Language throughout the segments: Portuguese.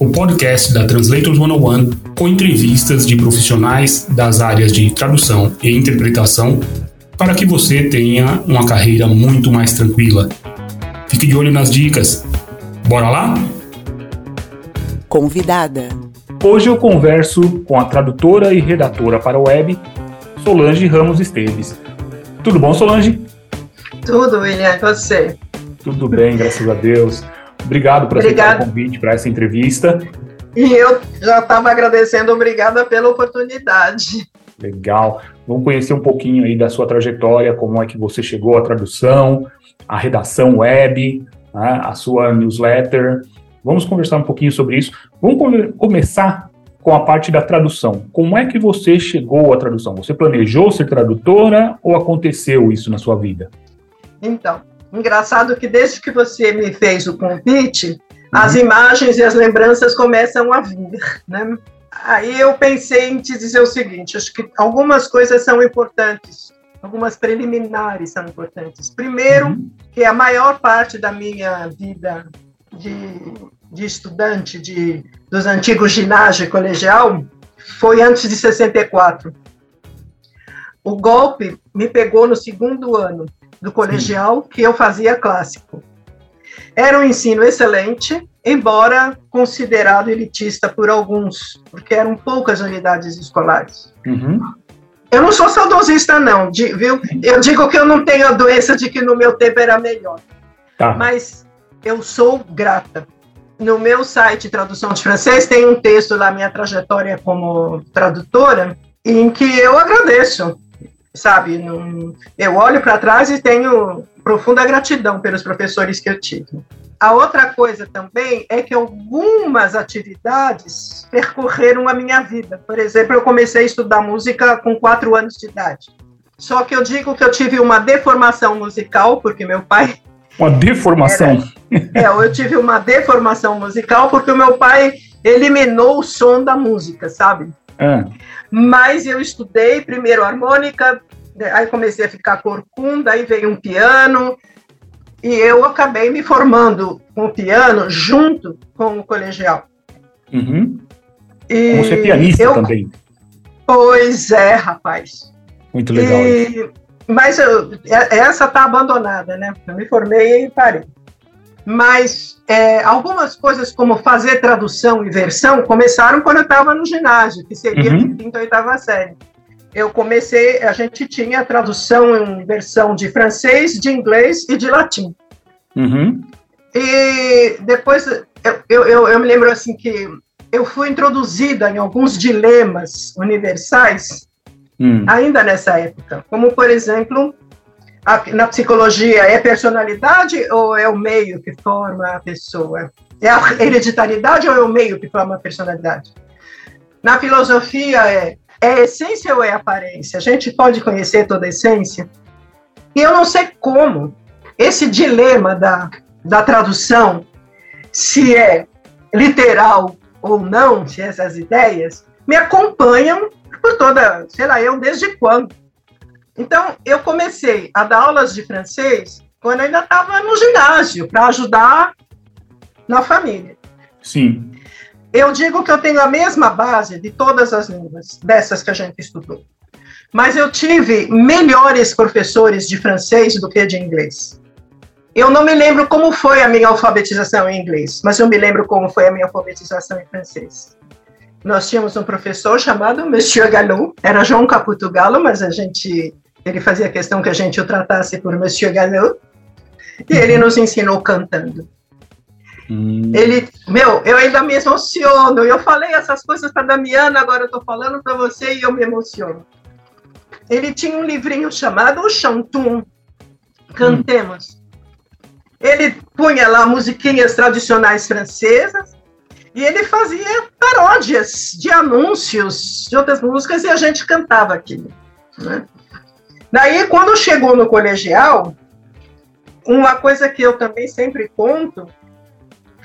o podcast da Translators 101 com entrevistas de profissionais das áreas de tradução e interpretação para que você tenha uma carreira muito mais tranquila. Fique de olho nas dicas. Bora lá? Convidada. Hoje eu converso com a tradutora e redatora para a web, Solange Ramos Esteves. Tudo bom, Solange? Tudo, William, você? Tudo bem, graças a Deus. Obrigado por aceitar o convite para essa entrevista. E eu já estava agradecendo, obrigada pela oportunidade. Legal. Vamos conhecer um pouquinho aí da sua trajetória, como é que você chegou à tradução, à redação web, né, a sua newsletter. Vamos conversar um pouquinho sobre isso. Vamos come começar com a parte da tradução. Como é que você chegou à tradução? Você planejou ser tradutora ou aconteceu isso na sua vida? Então, engraçado que desde que você me fez o convite, uhum. as imagens e as lembranças começam a vir, né? Aí eu pensei em te dizer o seguinte: acho que algumas coisas são importantes, algumas preliminares são importantes. Primeiro, uhum. que a maior parte da minha vida de, de estudante de, dos antigos ginásio colegial foi antes de 64. O golpe me pegou no segundo ano do colegial Sim. que eu fazia clássico. Era um ensino excelente, embora considerado elitista por alguns, porque eram poucas unidades escolares. Uhum. Eu não sou saudosista, não, viu? Eu digo que eu não tenho a doença de que no meu tempo era melhor. Tá. Mas eu sou grata. No meu site Tradução de Francês tem um texto da minha trajetória como tradutora, em que eu agradeço sabe? Não, eu olho para trás e tenho profunda gratidão pelos professores que eu tive. A outra coisa também é que algumas atividades percorreram a minha vida. Por exemplo, eu comecei a estudar música com quatro anos de idade. Só que eu digo que eu tive uma deformação musical, porque meu pai. Uma deformação? Era, é, eu tive uma deformação musical porque o meu pai eliminou o som da música, sabe? É. Mas eu estudei primeiro harmônica, aí comecei a ficar corcunda, aí veio um piano, e eu acabei me formando com o piano junto com o colegial. Uhum. E Você é pianista eu, também. Pois é, rapaz. Muito legal. E, mas eu, é, essa está abandonada, né? Eu me formei e parei. Mas é, algumas coisas, como fazer tradução e versão, começaram quando eu estava no ginásio, que seria uhum. quinta ou oitava série eu comecei, a gente tinha tradução em versão de francês, de inglês e de latim. Uhum. E depois eu, eu, eu, me lembro assim que eu fui introduzida em alguns dilemas universais hum. ainda nessa época, como por exemplo a, na psicologia é personalidade ou é o meio que forma a pessoa? É a hereditariedade ou é o meio que forma a personalidade? Na filosofia é é essência ou é aparência? A gente pode conhecer toda a essência? E eu não sei como esse dilema da, da tradução, se é literal ou não, se essas ideias, me acompanham por toda, sei lá, eu desde quando. Então, eu comecei a dar aulas de francês quando ainda estava no ginásio, para ajudar na família. Sim. Eu digo que eu tenho a mesma base de todas as línguas, dessas que a gente estudou. Mas eu tive melhores professores de francês do que de inglês. Eu não me lembro como foi a minha alfabetização em inglês, mas eu me lembro como foi a minha alfabetização em francês. Nós tínhamos um professor chamado Monsieur Gallo, era João Caputo Galo, mas a gente, ele fazia questão que a gente o tratasse por Monsieur Gallo, e ele nos ensinou cantando. Hum. Ele, meu, eu ainda me emociono. Eu falei essas coisas para Damiana, agora eu estou falando para você e eu me emociono. Ele tinha um livrinho chamado O Chantum, Cantemos. Hum. Ele punha lá musiquinhas tradicionais francesas E ele fazia paródias de anúncios de outras músicas e a gente cantava aquilo. Né? Daí, quando chegou no colegial, uma coisa que eu também sempre conto,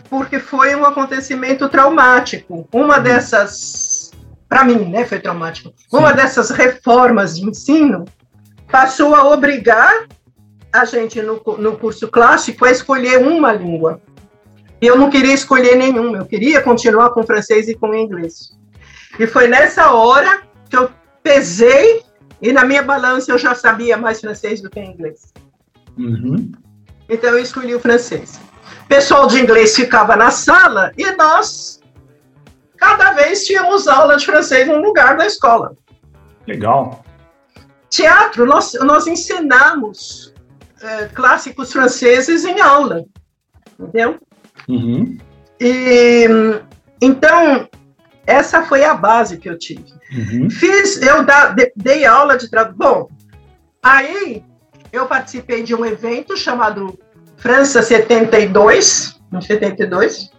porque foi um acontecimento traumático. Uma uhum. dessas, para mim, né, foi traumático. Sim. Uma dessas reformas de ensino passou a obrigar a gente no, no curso clássico a escolher uma língua. E eu não queria escolher nenhuma, eu queria continuar com francês e com inglês. E foi nessa hora que eu pesei e na minha balança eu já sabia mais francês do que inglês. Uhum. Então eu escolhi o francês. O pessoal de inglês ficava na sala e nós, cada vez, tínhamos aula de francês num lugar da escola. Legal. Teatro, nós, nós ensinamos é, clássicos franceses em aula. Entendeu? Uhum. E, então, essa foi a base que eu tive. Uhum. Fiz, eu da, dei aula de tradução. Bom, aí eu participei de um evento chamado França 72, em 72.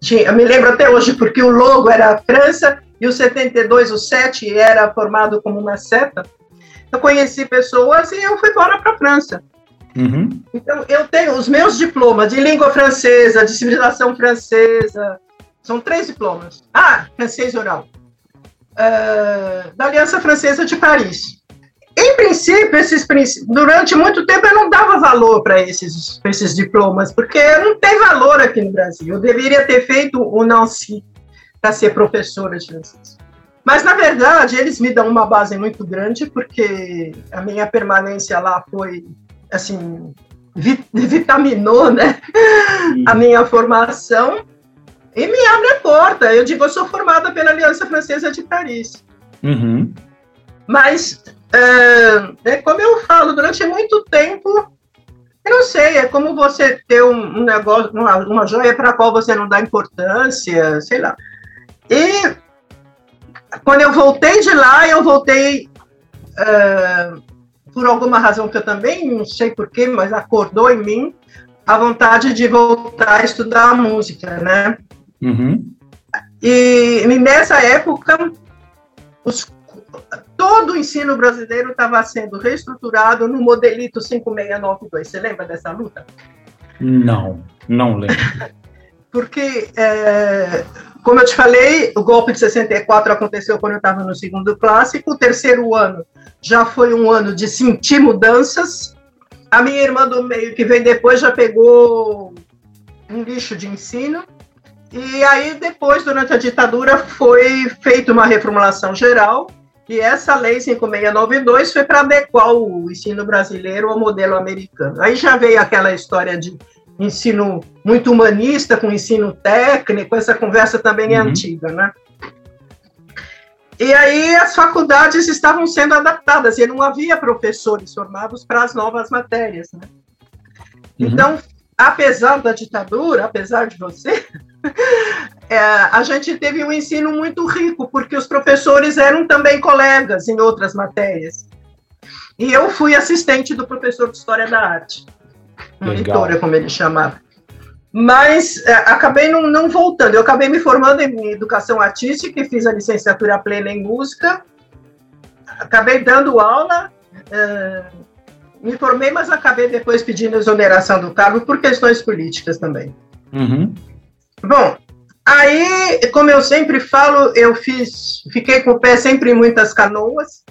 Tinha, eu me lembro até hoje, porque o logo era França e o 72, o 7, era formado como uma seta. Eu conheci pessoas e eu fui embora para a França. Uhum. Então, eu tenho os meus diplomas de língua francesa, de civilização francesa, são três diplomas. Ah, francês oral. Uh, da Aliança Francesa de Paris. Em princípio, esses durante muito tempo eu não dava valor para esses, esses diplomas, porque não tem valor aqui no Brasil. Eu deveria ter feito o Nancy para ser professora de francês. Mas, na verdade, eles me dão uma base muito grande, porque a minha permanência lá foi assim, vitaminou, né, a minha formação e me abre a porta. Eu digo, eu sou formada pela Aliança Francesa de Paris. Uhum. Mas, é, é, como eu falo, durante muito tempo, eu não sei, é como você ter um, um negócio, uma, uma joia para a qual você não dá importância, sei lá. E quando eu voltei de lá, eu voltei uh, por alguma razão que eu também não sei porquê, mas acordou em mim a vontade de voltar a estudar música, né? Uhum. E, e, nessa época, os, todo o ensino brasileiro estava sendo reestruturado no modelito 5692. Você lembra dessa luta? Não, não lembro. Porque, é, como eu te falei, o golpe de 64 aconteceu quando eu estava no segundo clássico, o terceiro ano já foi um ano de sentir mudanças. A minha irmã do meio, que vem depois, já pegou um lixo de ensino. E aí, depois, durante a ditadura, foi feita uma reformulação geral, e essa lei 5692 foi para adequar o ensino brasileiro ao modelo americano. Aí já veio aquela história de ensino muito humanista com ensino técnico, essa conversa também é uhum. antiga, né? E aí as faculdades estavam sendo adaptadas e não havia professores formados para as novas matérias. Né? Uhum. Então, apesar da ditadura, apesar de você, é, a gente teve um ensino muito rico, porque os professores eram também colegas em outras matérias. E eu fui assistente do professor de História da Arte, monitora, como ele chamava. Mas é, acabei não, não, voltando. Eu acabei me formando em educação artística e fiz a licenciatura plena em música. Acabei dando aula, é, me formei, mas acabei depois pedindo exoneração do cargo por questões políticas também. Uhum. Bom, aí, como eu sempre falo, eu fiz, fiquei com o pé sempre em muitas canoas.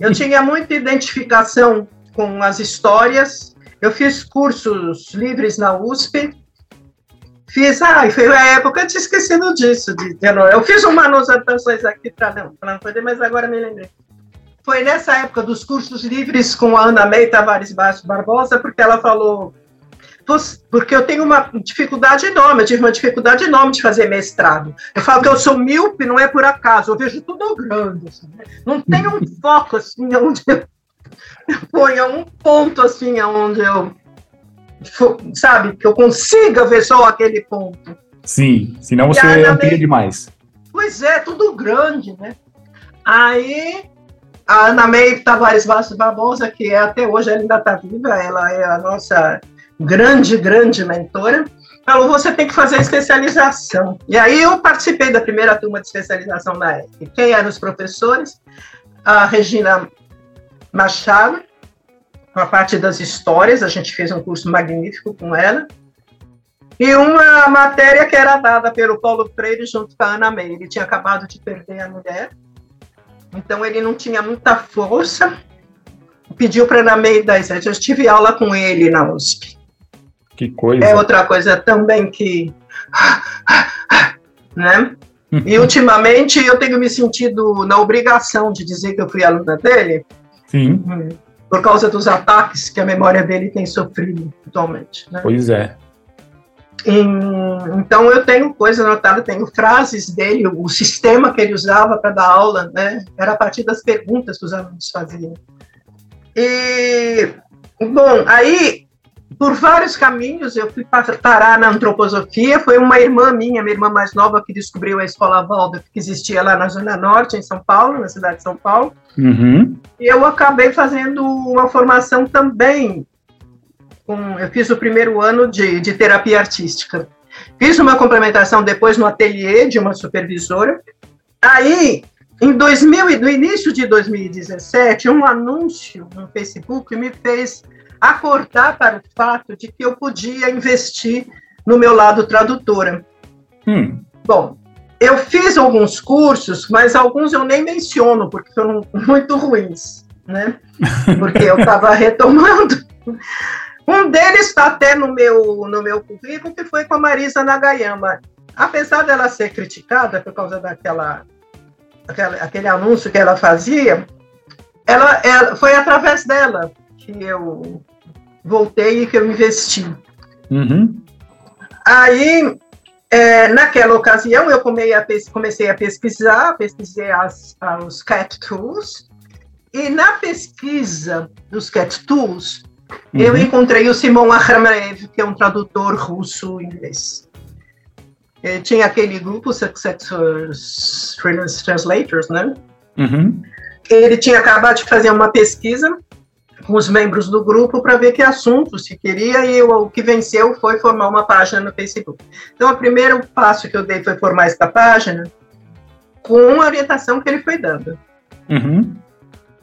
eu tinha muita identificação com as histórias eu fiz cursos livres na USP. Fiz, ah, foi a época, eu tinha esquecido disso. De, de, eu fiz umas anotações aqui para não, não poder, mas agora me lembrei. Foi nessa época dos cursos livres com a Ana May Tavares Barbosa, porque ela falou, porque eu tenho uma dificuldade enorme, eu tive uma dificuldade enorme de fazer mestrado. Eu falo que eu sou míope, não é por acaso, eu vejo tudo grande. Assim, né? Não tem um foco assim onde eu ponha um ponto assim onde eu sabe que eu consiga ver só aquele ponto. Sim, senão você amplia demais. Pois é, tudo grande, né? Aí a Ana May Tavares Bastos Barbosa, que é até hoje ela ainda está viva, ela é a nossa grande, grande mentora. falou, você tem que fazer especialização. E aí eu participei da primeira turma de especialização na EF. Quem eram os professores? A Regina Machado, com a parte das histórias, a gente fez um curso magnífico com ela. E uma matéria que era dada pelo Paulo Freire junto com a Ana May. Ele tinha acabado de perder a mulher, então ele não tinha muita força. Pediu para a Ana May dar. Eu tive aula com ele na USP. Que coisa. É outra coisa também que. Né? E ultimamente eu tenho me sentido na obrigação de dizer que eu fui aluna dele. Sim. Por causa dos ataques que a memória dele tem sofrido atualmente. Né? Pois é. Então eu tenho coisa anotada, tenho frases dele, o sistema que ele usava para dar aula, né? Era a partir das perguntas que os alunos faziam. E bom, aí por vários caminhos eu fui parar na antroposofia. Foi uma irmã minha, minha irmã mais nova, que descobriu a escola Waldorf, que existia lá na Zona Norte, em São Paulo, na cidade de São Paulo. Uhum. E eu acabei fazendo uma formação também. Com, eu fiz o primeiro ano de, de terapia artística. Fiz uma complementação depois no ateliê de uma supervisora. Aí, em 2000, no início de 2017, um anúncio no Facebook me fez acordar para o fato de que eu podia investir no meu lado tradutora. Hum. Bom, eu fiz alguns cursos, mas alguns eu nem menciono, porque foram muito ruins, né? Porque eu estava retomando. Um deles está até no meu, no meu currículo, que foi com a Marisa Nagayama. Apesar dela ser criticada por causa daquela aquela, aquele anúncio que ela fazia, ela, ela foi através dela que eu voltei e que eu investi. Uhum. Aí, é, naquela ocasião, eu comecei a pesquisar, pesquisei as, os CAT Tools, e na pesquisa dos CAT Tools, uhum. eu encontrei o Simon Akhramev, que é um tradutor russo-inglês. Tinha aquele grupo Successors Freelance Translators, né? Uhum. Ele tinha acabado de fazer uma pesquisa com os membros do grupo para ver que assunto se queria e o, o que venceu foi formar uma página no Facebook. Então, o primeiro passo que eu dei foi formar essa página com a orientação que ele foi dando. Uhum.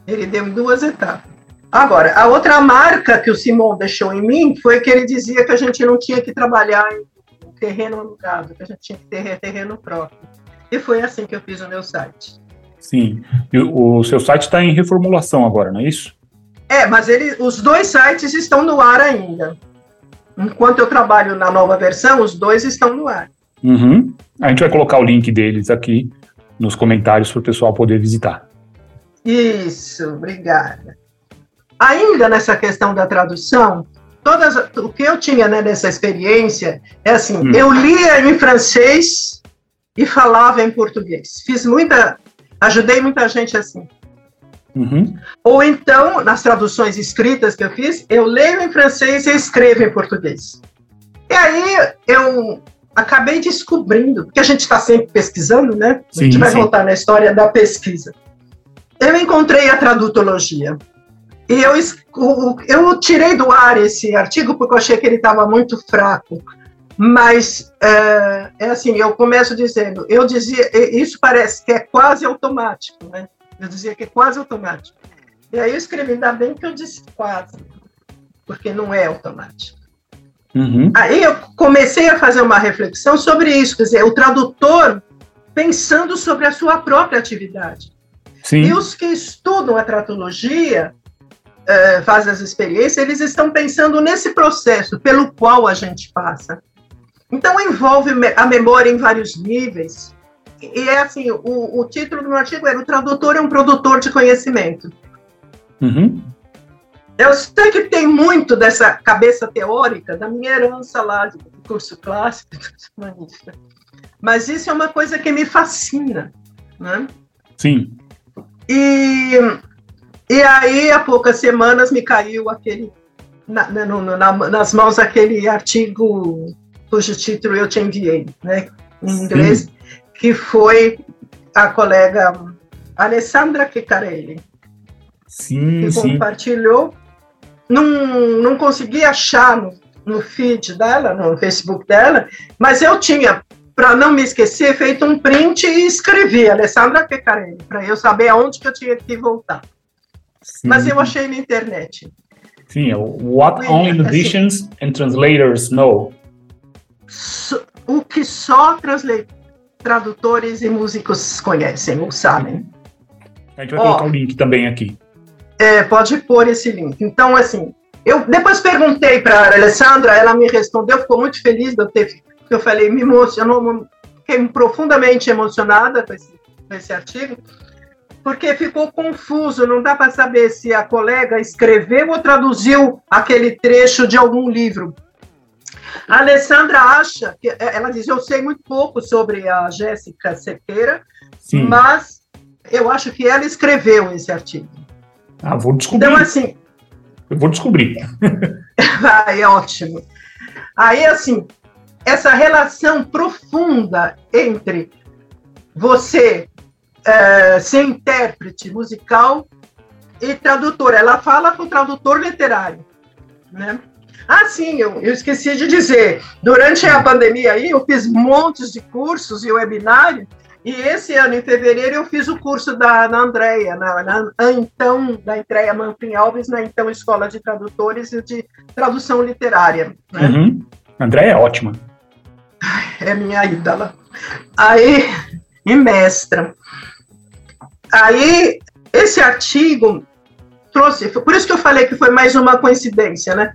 Ele deu em duas etapas. Agora, a outra marca que o Simon deixou em mim foi que ele dizia que a gente não tinha que trabalhar em terreno alugado, que a gente tinha que ter terreno próprio. E foi assim que eu fiz o meu site. Sim. E o seu site está em reformulação agora, não é isso? É, mas ele, os dois sites estão no ar ainda. Enquanto eu trabalho na nova versão, os dois estão no ar. Uhum. A gente vai colocar o link deles aqui nos comentários para o pessoal poder visitar. Isso, obrigada. Ainda nessa questão da tradução, todas, o que eu tinha né, nessa experiência é assim: hum. eu lia em francês e falava em português. Fiz muita, ajudei muita gente assim. Uhum. Ou então, nas traduções escritas que eu fiz, eu leio em francês e escrevo em português. E aí eu acabei descobrindo, porque a gente está sempre pesquisando, né? Sim, a gente vai sim. voltar na história da pesquisa. Eu encontrei a tradutologia. E eu, eu tirei do ar esse artigo porque eu achei que ele estava muito fraco. Mas é, é assim, eu começo dizendo, eu dizia, isso parece que é quase automático, né? Eu dizia que é quase automático. E aí eu escrevi, ainda bem que eu disse quase, porque não é automático. Uhum. Aí eu comecei a fazer uma reflexão sobre isso, quer dizer, o tradutor pensando sobre a sua própria atividade. Sim. E os que estudam a tratologia, eh, fazem as experiências, eles estão pensando nesse processo pelo qual a gente passa. Então, envolve a memória em vários níveis, e é assim, o, o título do meu artigo era o tradutor é um produtor de conhecimento. Uhum. Eu sei que tem muito dessa cabeça teórica da minha herança lá de curso clássico, mas isso é uma coisa que me fascina, né? Sim. E, e aí, há poucas semanas, me caiu aquele, na, na, na, nas mãos aquele artigo cujo título eu te enviei, né? Em inglês. Sim que foi a colega Alessandra Chicarelli, sim, que sim. compartilhou. Não, não consegui achar no, no feed dela, no Facebook dela, mas eu tinha, para não me esquecer, feito um print e escrevi Alessandra Pecarelli, para eu saber aonde que eu tinha que voltar. Sim. Mas eu achei na internet. Sim, What Only Musicians assim, and Translators Know. O que só tradutores e músicos conhecem ou sabem. A gente vai colocar o link também aqui. É, pode pôr esse link. Então, assim, eu depois perguntei para a Alessandra, ela me respondeu, ficou muito feliz de eu ter. Eu falei, me emocionou, fiquei profundamente emocionada com esse, com esse artigo, porque ficou confuso, não dá para saber se a colega escreveu ou traduziu aquele trecho de algum livro. A Alessandra acha, que ela diz, eu sei muito pouco sobre a Jéssica Sequeira, Sim. mas eu acho que ela escreveu esse artigo. Ah, vou descobrir. Então, assim. Eu vou descobrir. Vai, é ótimo. Aí, assim, essa relação profunda entre você é, ser intérprete musical e tradutor. Ela fala com o tradutor literário, né? Ah, sim, eu, eu, esqueci de dizer. Durante a pandemia aí, eu fiz montes de cursos e webinários e esse ano, em fevereiro, eu fiz o curso da na Andrea, na, na, então, da Andrea Manfrim Alves, na então Escola de Tradutores e de Tradução Literária. Né? Uhum. Andréia é ótima. É minha ídola. Aí, e mestra. Aí, esse artigo trouxe, por isso que eu falei que foi mais uma coincidência, né?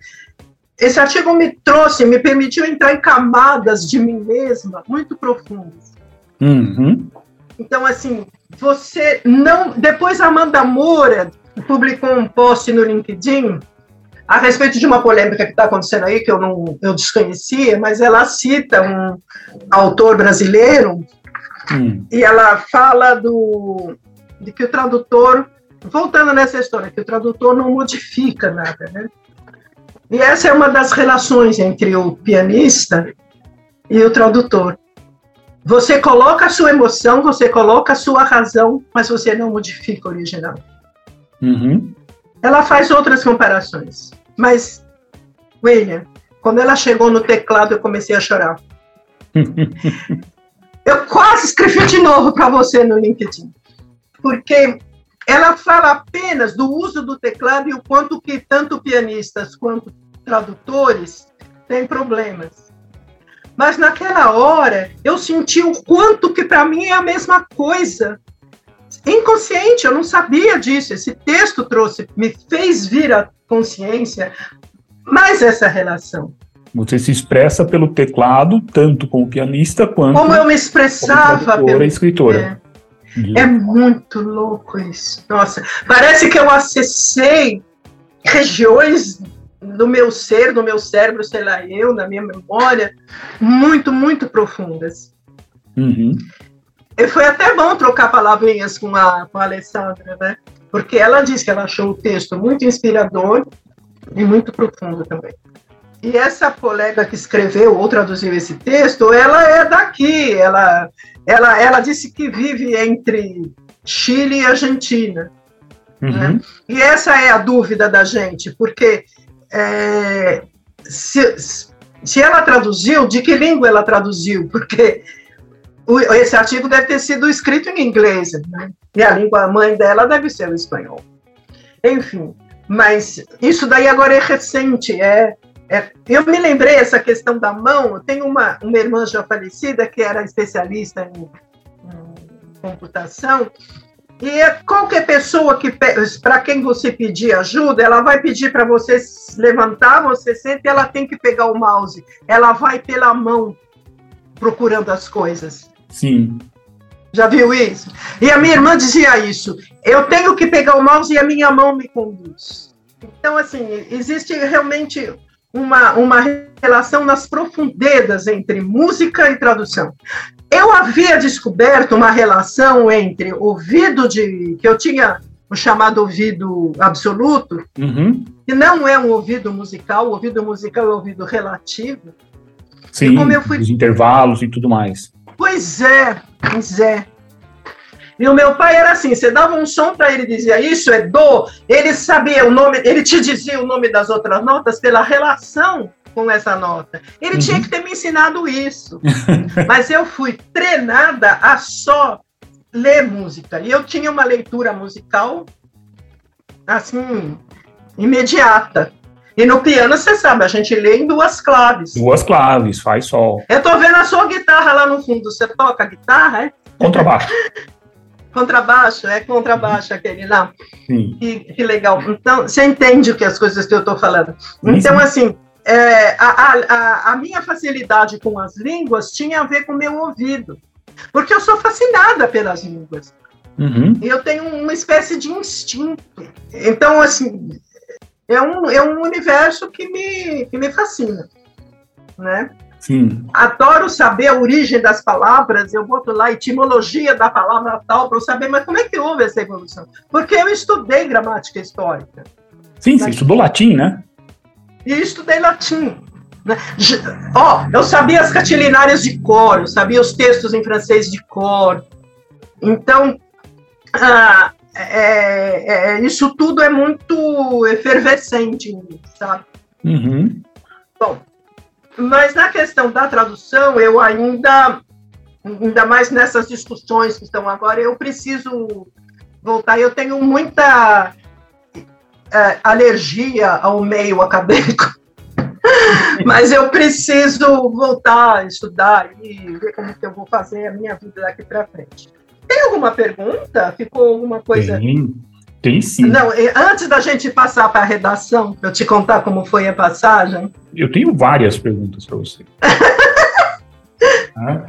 Esse artigo me trouxe, me permitiu entrar em camadas de mim mesma muito profundas. Uhum. Então, assim, você não. Depois a Amanda Moura publicou um post no LinkedIn a respeito de uma polêmica que está acontecendo aí, que eu não eu desconhecia, mas ela cita um autor brasileiro hum. e ela fala do, de que o tradutor, voltando nessa história, que o tradutor não modifica nada, né? E essa é uma das relações entre o pianista e o tradutor. Você coloca a sua emoção, você coloca a sua razão, mas você não modifica o original. Uhum. Ela faz outras comparações, mas, William, quando ela chegou no teclado, eu comecei a chorar. eu quase escrevi de novo para você no LinkedIn, porque ela fala apenas do uso do teclado e o quanto que tanto pianistas quanto tradutores têm problemas. Mas naquela hora eu senti o quanto que para mim é a mesma coisa. Inconsciente, eu não sabia disso. Esse texto trouxe, me fez vir à consciência mais essa relação. Você se expressa pelo teclado, tanto como pianista quanto como eu me expressava como pelo escritora. É, é muito louco isso. Nossa, parece que eu acessei regiões do meu ser, do meu cérebro, sei lá, eu, na minha memória, muito, muito profundas. Uhum. E foi até bom trocar palavrinhas com a, com a Alessandra, né? Porque ela disse que ela achou o texto muito inspirador e muito profundo também. E essa colega que escreveu ou traduziu esse texto, ela é daqui, ela, ela, ela disse que vive entre Chile e Argentina. Né? Uhum. Né? E essa é a dúvida da gente, porque é, se, se ela traduziu, de que língua ela traduziu? Porque o, esse artigo deve ter sido escrito em inglês, né? e a língua mãe dela deve ser o espanhol. Enfim, mas isso daí agora é recente. É, é, eu me lembrei essa questão da mão. Tem uma, uma irmã já falecida que era especialista em, em computação e é qualquer pessoa que para quem você pedir ajuda, ela vai pedir para você levantar, você sente, e ela tem que pegar o mouse. Ela vai pela mão procurando as coisas. Sim. Já viu isso? E a minha irmã dizia isso. Eu tenho que pegar o mouse e a minha mão me conduz. Então, assim, existe realmente uma, uma relação nas profundezas entre música e tradução. Eu havia descoberto uma relação entre ouvido de. que eu tinha o chamado ouvido absoluto, uhum. que não é um ouvido musical, o ouvido musical é um ouvido relativo. Sim, e como eu fui... os intervalos e tudo mais. Pois é, pois é. E o meu pai era assim: você dava um som para ele, dizia isso é do, ele sabia o nome, ele te dizia o nome das outras notas pela relação com essa nota. Ele uhum. tinha que ter me ensinado isso. Mas eu fui treinada a só ler música. E eu tinha uma leitura musical, assim, imediata. E no piano, você sabe, a gente lê em duas claves. Duas claves, faz sol. Eu tô vendo a sua guitarra lá no fundo. Você toca guitarra, é? Contrabaixo. contrabaixo, é contrabaixo aquele lá. Sim. Que, que legal. Então, você entende o que as coisas que eu estou falando. Então, assim, é, a, a, a minha facilidade com as línguas tinha a ver com o meu ouvido. Porque eu sou fascinada pelas línguas. Uhum. Eu tenho uma espécie de instinto. Então, assim, é um, é um universo que me, que me fascina, né? Sim. Adoro saber a origem das palavras, eu boto lá a etimologia da palavra tal para eu saber, mas como é que houve essa evolução? Porque eu estudei gramática histórica. Sim, você estudou latim, né? E estudei latim. Né? Ó, oh, eu sabia as catilinárias de cor, eu sabia os textos em francês de cor. Então, ah, é, é, isso tudo é muito efervescente, sabe? Uhum. Bom, mas na questão da tradução, eu ainda, ainda mais nessas discussões que estão agora, eu preciso voltar. Eu tenho muita é, alergia ao meio acadêmico, mas eu preciso voltar a estudar e ver como que eu vou fazer a minha vida daqui para frente. Tem alguma pergunta? Ficou alguma coisa? Tem, tem sim. Não, antes da gente passar para a redação, eu te contar como foi a passagem. Eu tenho várias perguntas para você. ah,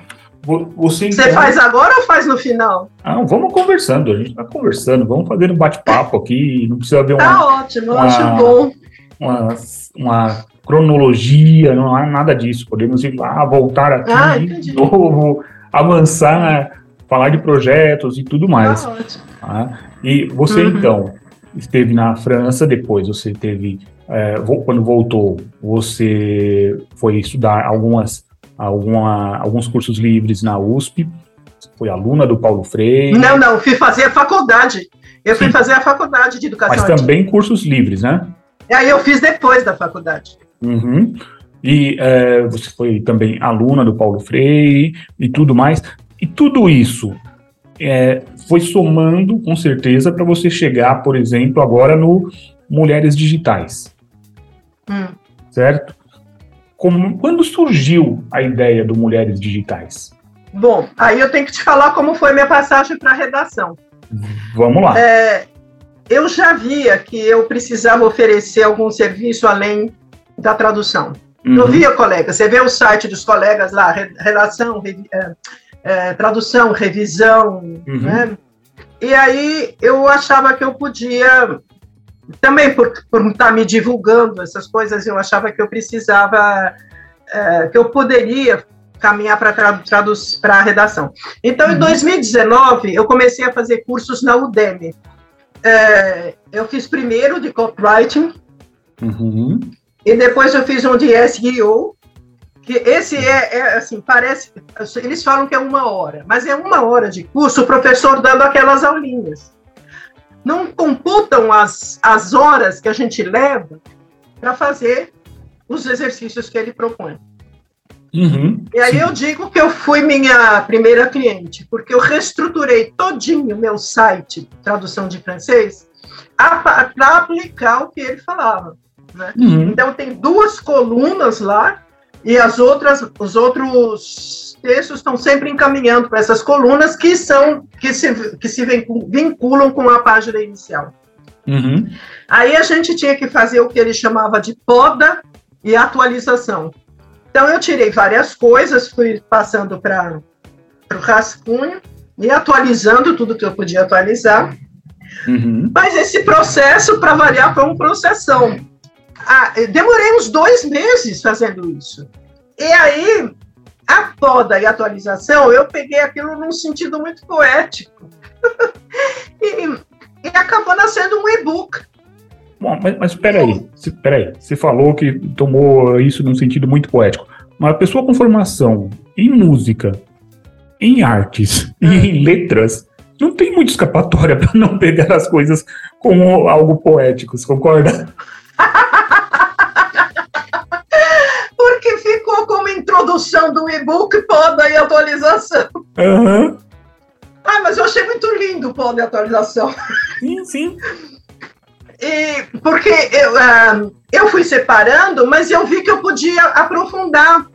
você, então... você faz agora ou faz no final? Ah, vamos conversando, a gente está conversando, vamos fazer um bate-papo aqui, não precisa ver uma. Tá ótimo, eu acho bom. Uma, uma cronologia, não há nada disso. Podemos ir lá, voltar aqui ah, de novo, avançar falar de projetos e tudo mais. Ah, ótimo. Tá? E você, uhum. então, esteve na França, depois você teve, é, quando voltou, você foi estudar algumas, alguma, alguns cursos livres na USP, foi aluna do Paulo Freire. Não, não, fui fazer a faculdade. Eu Sim. fui fazer a faculdade de educação. Mas também cursos livres, né? E aí eu fiz depois da faculdade. Uhum. E é, você foi também aluna do Paulo Freire e tudo mais. E tudo isso é, foi somando, com certeza, para você chegar, por exemplo, agora no Mulheres Digitais. Hum. Certo? Como, quando surgiu a ideia do Mulheres Digitais? Bom, aí eu tenho que te falar como foi minha passagem para a redação. Vamos lá. É, eu já via que eu precisava oferecer algum serviço além da tradução. Uhum. Eu via, colega, você vê o site dos colegas lá, redação, é, tradução, revisão, uhum. né? E aí eu achava que eu podia, também por, por estar me divulgando essas coisas, eu achava que eu precisava, é, que eu poderia caminhar para traduz para a redação. Então, uhum. em 2019, eu comecei a fazer cursos na Udemy. É, eu fiz primeiro de copywriting, uhum. e depois eu fiz um de SEO, que esse é, é, assim, parece. Eles falam que é uma hora, mas é uma hora de curso, o professor dando aquelas aulinhas. Não computam as, as horas que a gente leva para fazer os exercícios que ele propõe. Uhum, e aí sim. eu digo que eu fui minha primeira cliente, porque eu reestruturei todinho meu site, tradução de francês, para aplicar o que ele falava. Né? Uhum. Então tem duas colunas lá e as outras, os outros textos estão sempre encaminhando para essas colunas que são que se, que se vinculam com a página inicial. Uhum. Aí a gente tinha que fazer o que ele chamava de poda e atualização. Então eu tirei várias coisas, fui passando para o rascunho e atualizando tudo que eu podia atualizar. Uhum. Mas esse processo, para variar, foi um processão ah, demorei uns dois meses fazendo isso. E aí, a poda e a atualização, eu peguei aquilo num sentido muito poético. e, e acabou nascendo um e-book. Bom, mas, mas peraí, se, peraí, você falou que tomou isso num sentido muito poético. Uma pessoa com formação em música, em artes e em letras, não tem muita escapatória para não pegar as coisas como algo poético, você concorda? Tradução do e-book pode atualização. Uhum. Ah, mas eu achei muito lindo o pode atualização. Sim, sim. E porque eu, uh, eu fui separando, mas eu vi que eu podia aprofundar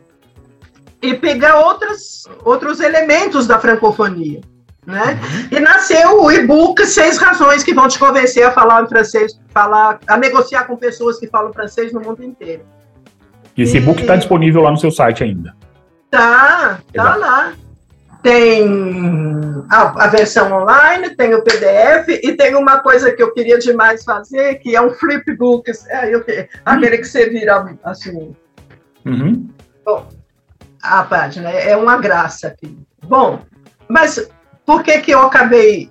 e pegar outros, outros elementos da francofonia. Né? Uhum. E nasceu o e-book Seis Razões que vão te convencer a falar em francês, falar, a negociar com pessoas que falam francês no mundo inteiro. Esse e-book está disponível lá no seu site ainda? Tá, tá lá. Tem a, a, versão online, tem o PDF e tem uma coisa que eu queria demais fazer, que é um flipbook, é, eu, aquele que você vira assim. Uhum. Bom, a página é uma graça aqui. Bom, mas por que, que eu acabei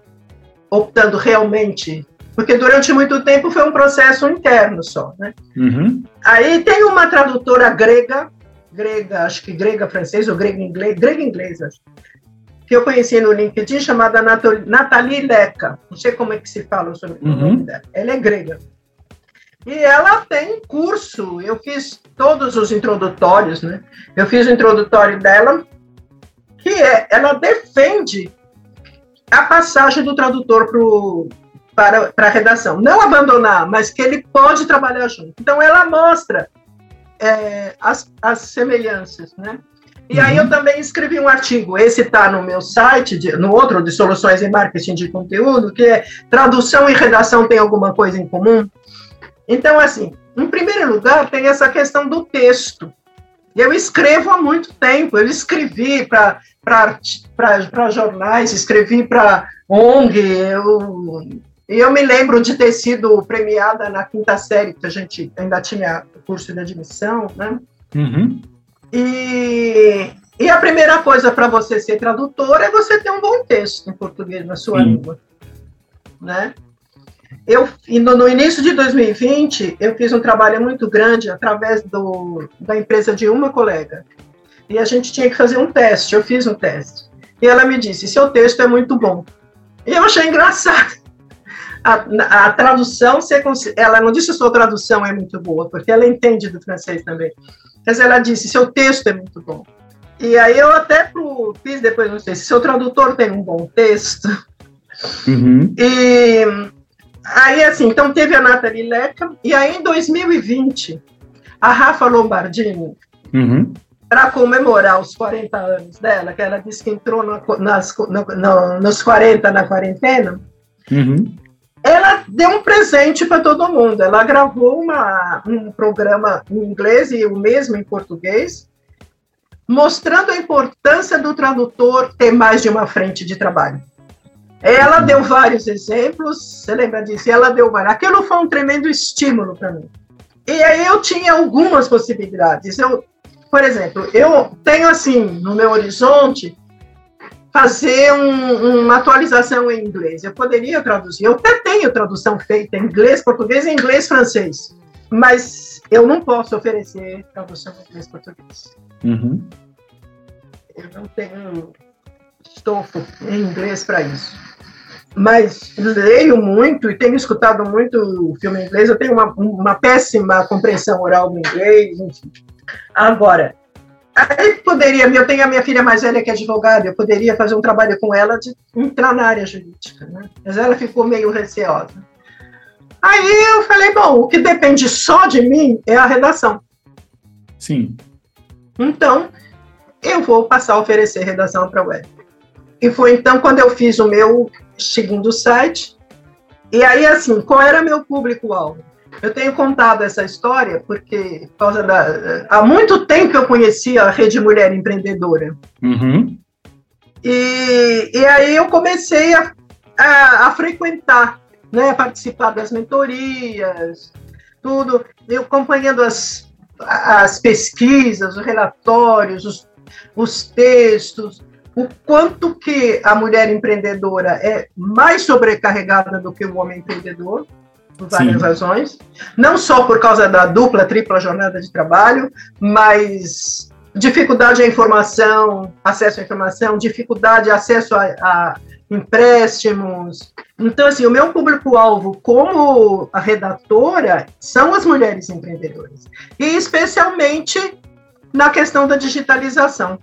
optando realmente? Porque durante muito tempo foi um processo interno só, né? Uhum. Aí tem uma tradutora grega, grega, acho que grega francês ou grega inglês, grega inglesa, que eu conheci no LinkedIn, chamada Nathalie Leca. Não sei como é que se fala sobre uhum. o nome dela. Ela é grega. E ela tem curso, eu fiz todos os introdutórios, né? Eu fiz o introdutório dela, que é, ela defende a passagem do tradutor pro, para, para a redação. Não abandonar, mas que ele pode trabalhar junto. Então, ela mostra é, as, as semelhanças, né? E uhum. aí eu também escrevi um artigo, esse está no meu site, de, no outro, de Soluções em Marketing de Conteúdo, que é Tradução e Redação tem alguma coisa em comum? Então, assim, em primeiro lugar, tem essa questão do texto. Eu escrevo há muito tempo, eu escrevi para jornais, escrevi para ONG, eu, eu me lembro de ter sido premiada na quinta série, que a gente ainda tinha curso de admissão, né? Uhum. E, e a primeira coisa para você ser tradutor é você ter um bom texto em português na sua Sim. língua, né? Eu, no, no, início de 2020, eu fiz um trabalho muito grande através do, da empresa de uma colega. E a gente tinha que fazer um teste, eu fiz um teste. E ela me disse, seu texto é muito bom. E eu achei engraçado. A, a tradução, ela não disse sua tradução é muito boa, porque ela entende do francês também. Mas ela disse: seu texto é muito bom. E aí eu até pro, fiz depois, não sei se seu tradutor tem um bom texto. Uhum. E aí, assim, então teve a Nathalie Leca, e aí em 2020, a Rafa Lombardini, uhum. para comemorar os 40 anos dela, que ela disse que entrou no, nas, no, no, nos 40 na quarentena, uhum ela deu um presente para todo mundo. Ela gravou uma, um programa em inglês e o mesmo em português, mostrando a importância do tradutor ter mais de uma frente de trabalho. Ela deu vários exemplos, você lembra disso? Ela deu vários. Aquilo foi um tremendo estímulo para mim. E aí eu tinha algumas possibilidades. Eu, por exemplo, eu tenho assim no meu horizonte fazer um, uma atualização em inglês. Eu poderia traduzir. Eu até tenho tradução feita em inglês, português e inglês, francês. Mas eu não posso oferecer tradução em inglês, português. Uhum. Eu não tenho estofo em inglês para isso. Mas leio muito e tenho escutado muito filme em inglês. Eu tenho uma, uma péssima compreensão oral do inglês. Enfim. Agora, Aí poderia, eu tenho a minha filha mais velha que é advogada, eu poderia fazer um trabalho com ela de entrar na área jurídica, né? Mas ela ficou meio receosa. Aí eu falei, bom, o que depende só de mim é a redação. Sim. Então, eu vou passar a oferecer redação para a web. E foi então quando eu fiz o meu segundo site. E aí, assim, qual era meu público-alvo? Eu tenho contado essa história porque, por causa da, há muito tempo eu conhecia a Rede Mulher Empreendedora. Uhum. E, e aí eu comecei a, a, a frequentar, né, a participar das mentorias, tudo, eu acompanhando as, as pesquisas, os relatórios, os, os textos, o quanto que a mulher empreendedora é mais sobrecarregada do que o homem empreendedor por várias Sim. razões, não só por causa da dupla, tripla jornada de trabalho, mas dificuldade à informação, acesso à informação, dificuldade acesso a, a empréstimos. Então, assim, o meu público-alvo como a redatora são as mulheres empreendedoras. E especialmente na questão da digitalização.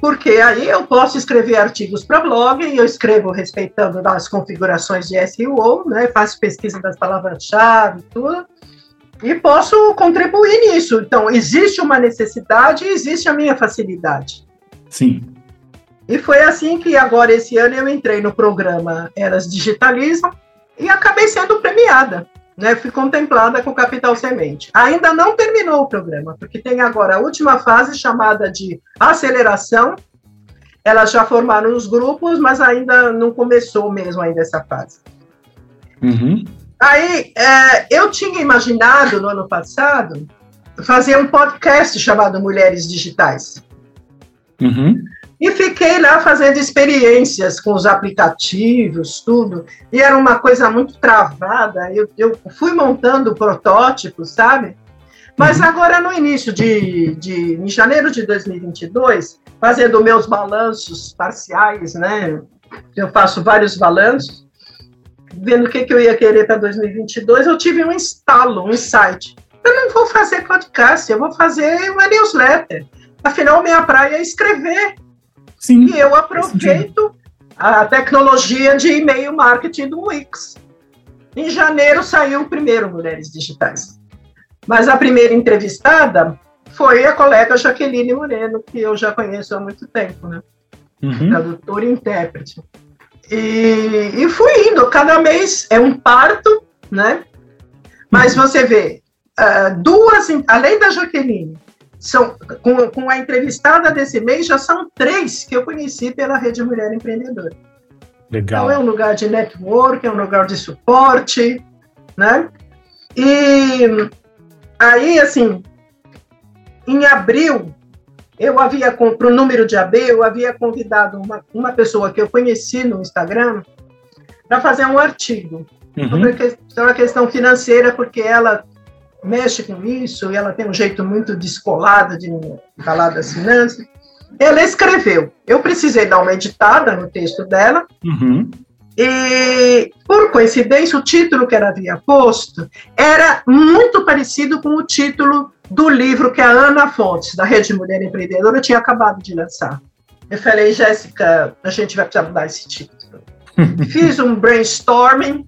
Porque aí eu posso escrever artigos para blog, e eu escrevo respeitando as configurações de SEO, né, faço pesquisa das palavras-chave, tudo, e posso contribuir nisso. Então, existe uma necessidade e existe a minha facilidade. Sim. E foi assim que agora, esse ano, eu entrei no programa Elas Digitalizam e acabei sendo premiada. Né, fui contemplada com Capital Semente. Ainda não terminou o programa, porque tem agora a última fase chamada de aceleração. Elas já formaram os grupos, mas ainda não começou mesmo ainda essa fase. Uhum. Aí, é, eu tinha imaginado no ano passado fazer um podcast chamado Mulheres Digitais. Uhum. E fiquei lá fazendo experiências com os aplicativos, tudo. E era uma coisa muito travada. Eu, eu fui montando protótipos, sabe? Mas uhum. agora, no início de, de. em janeiro de 2022, fazendo meus balanços parciais, né? Eu faço vários balanços vendo o que, que eu ia querer para 2022, eu tive um instalo, um insight. Eu não vou fazer podcast, eu vou fazer uma newsletter. Afinal, minha praia é escrever. Sim, e eu aproveito a tecnologia de e-mail marketing do Wix. Em janeiro saiu o primeiro Mulheres Digitais. Mas a primeira entrevistada foi a colega Jaqueline Moreno, que eu já conheço há muito tempo, né? Uhum. Tradutora e intérprete. E, e fui indo, cada mês é um parto, né? Mas você vê, uh, duas, além da Jaqueline, são, com, com a entrevistada desse mês, já são três que eu conheci pela Rede Mulher Empreendedora. Legal. Então é um lugar de network, é um lugar de suporte, né? E aí, assim, em abril, eu havia, para o número de AB, eu havia convidado uma, uma pessoa que eu conheci no Instagram para fazer um artigo uhum. sobre a questão financeira, porque ela mexe com isso e ela tem um jeito muito descolado de falar das finanças. Ela escreveu. Eu precisei dar uma editada no texto dela. Uhum. E, por coincidência, o título que ela havia posto era muito parecido com o título do livro que a Ana Fontes, da Rede Mulher Empreendedora, tinha acabado de lançar. Eu falei, Jéssica, a gente vai precisar mudar esse título. fiz um brainstorming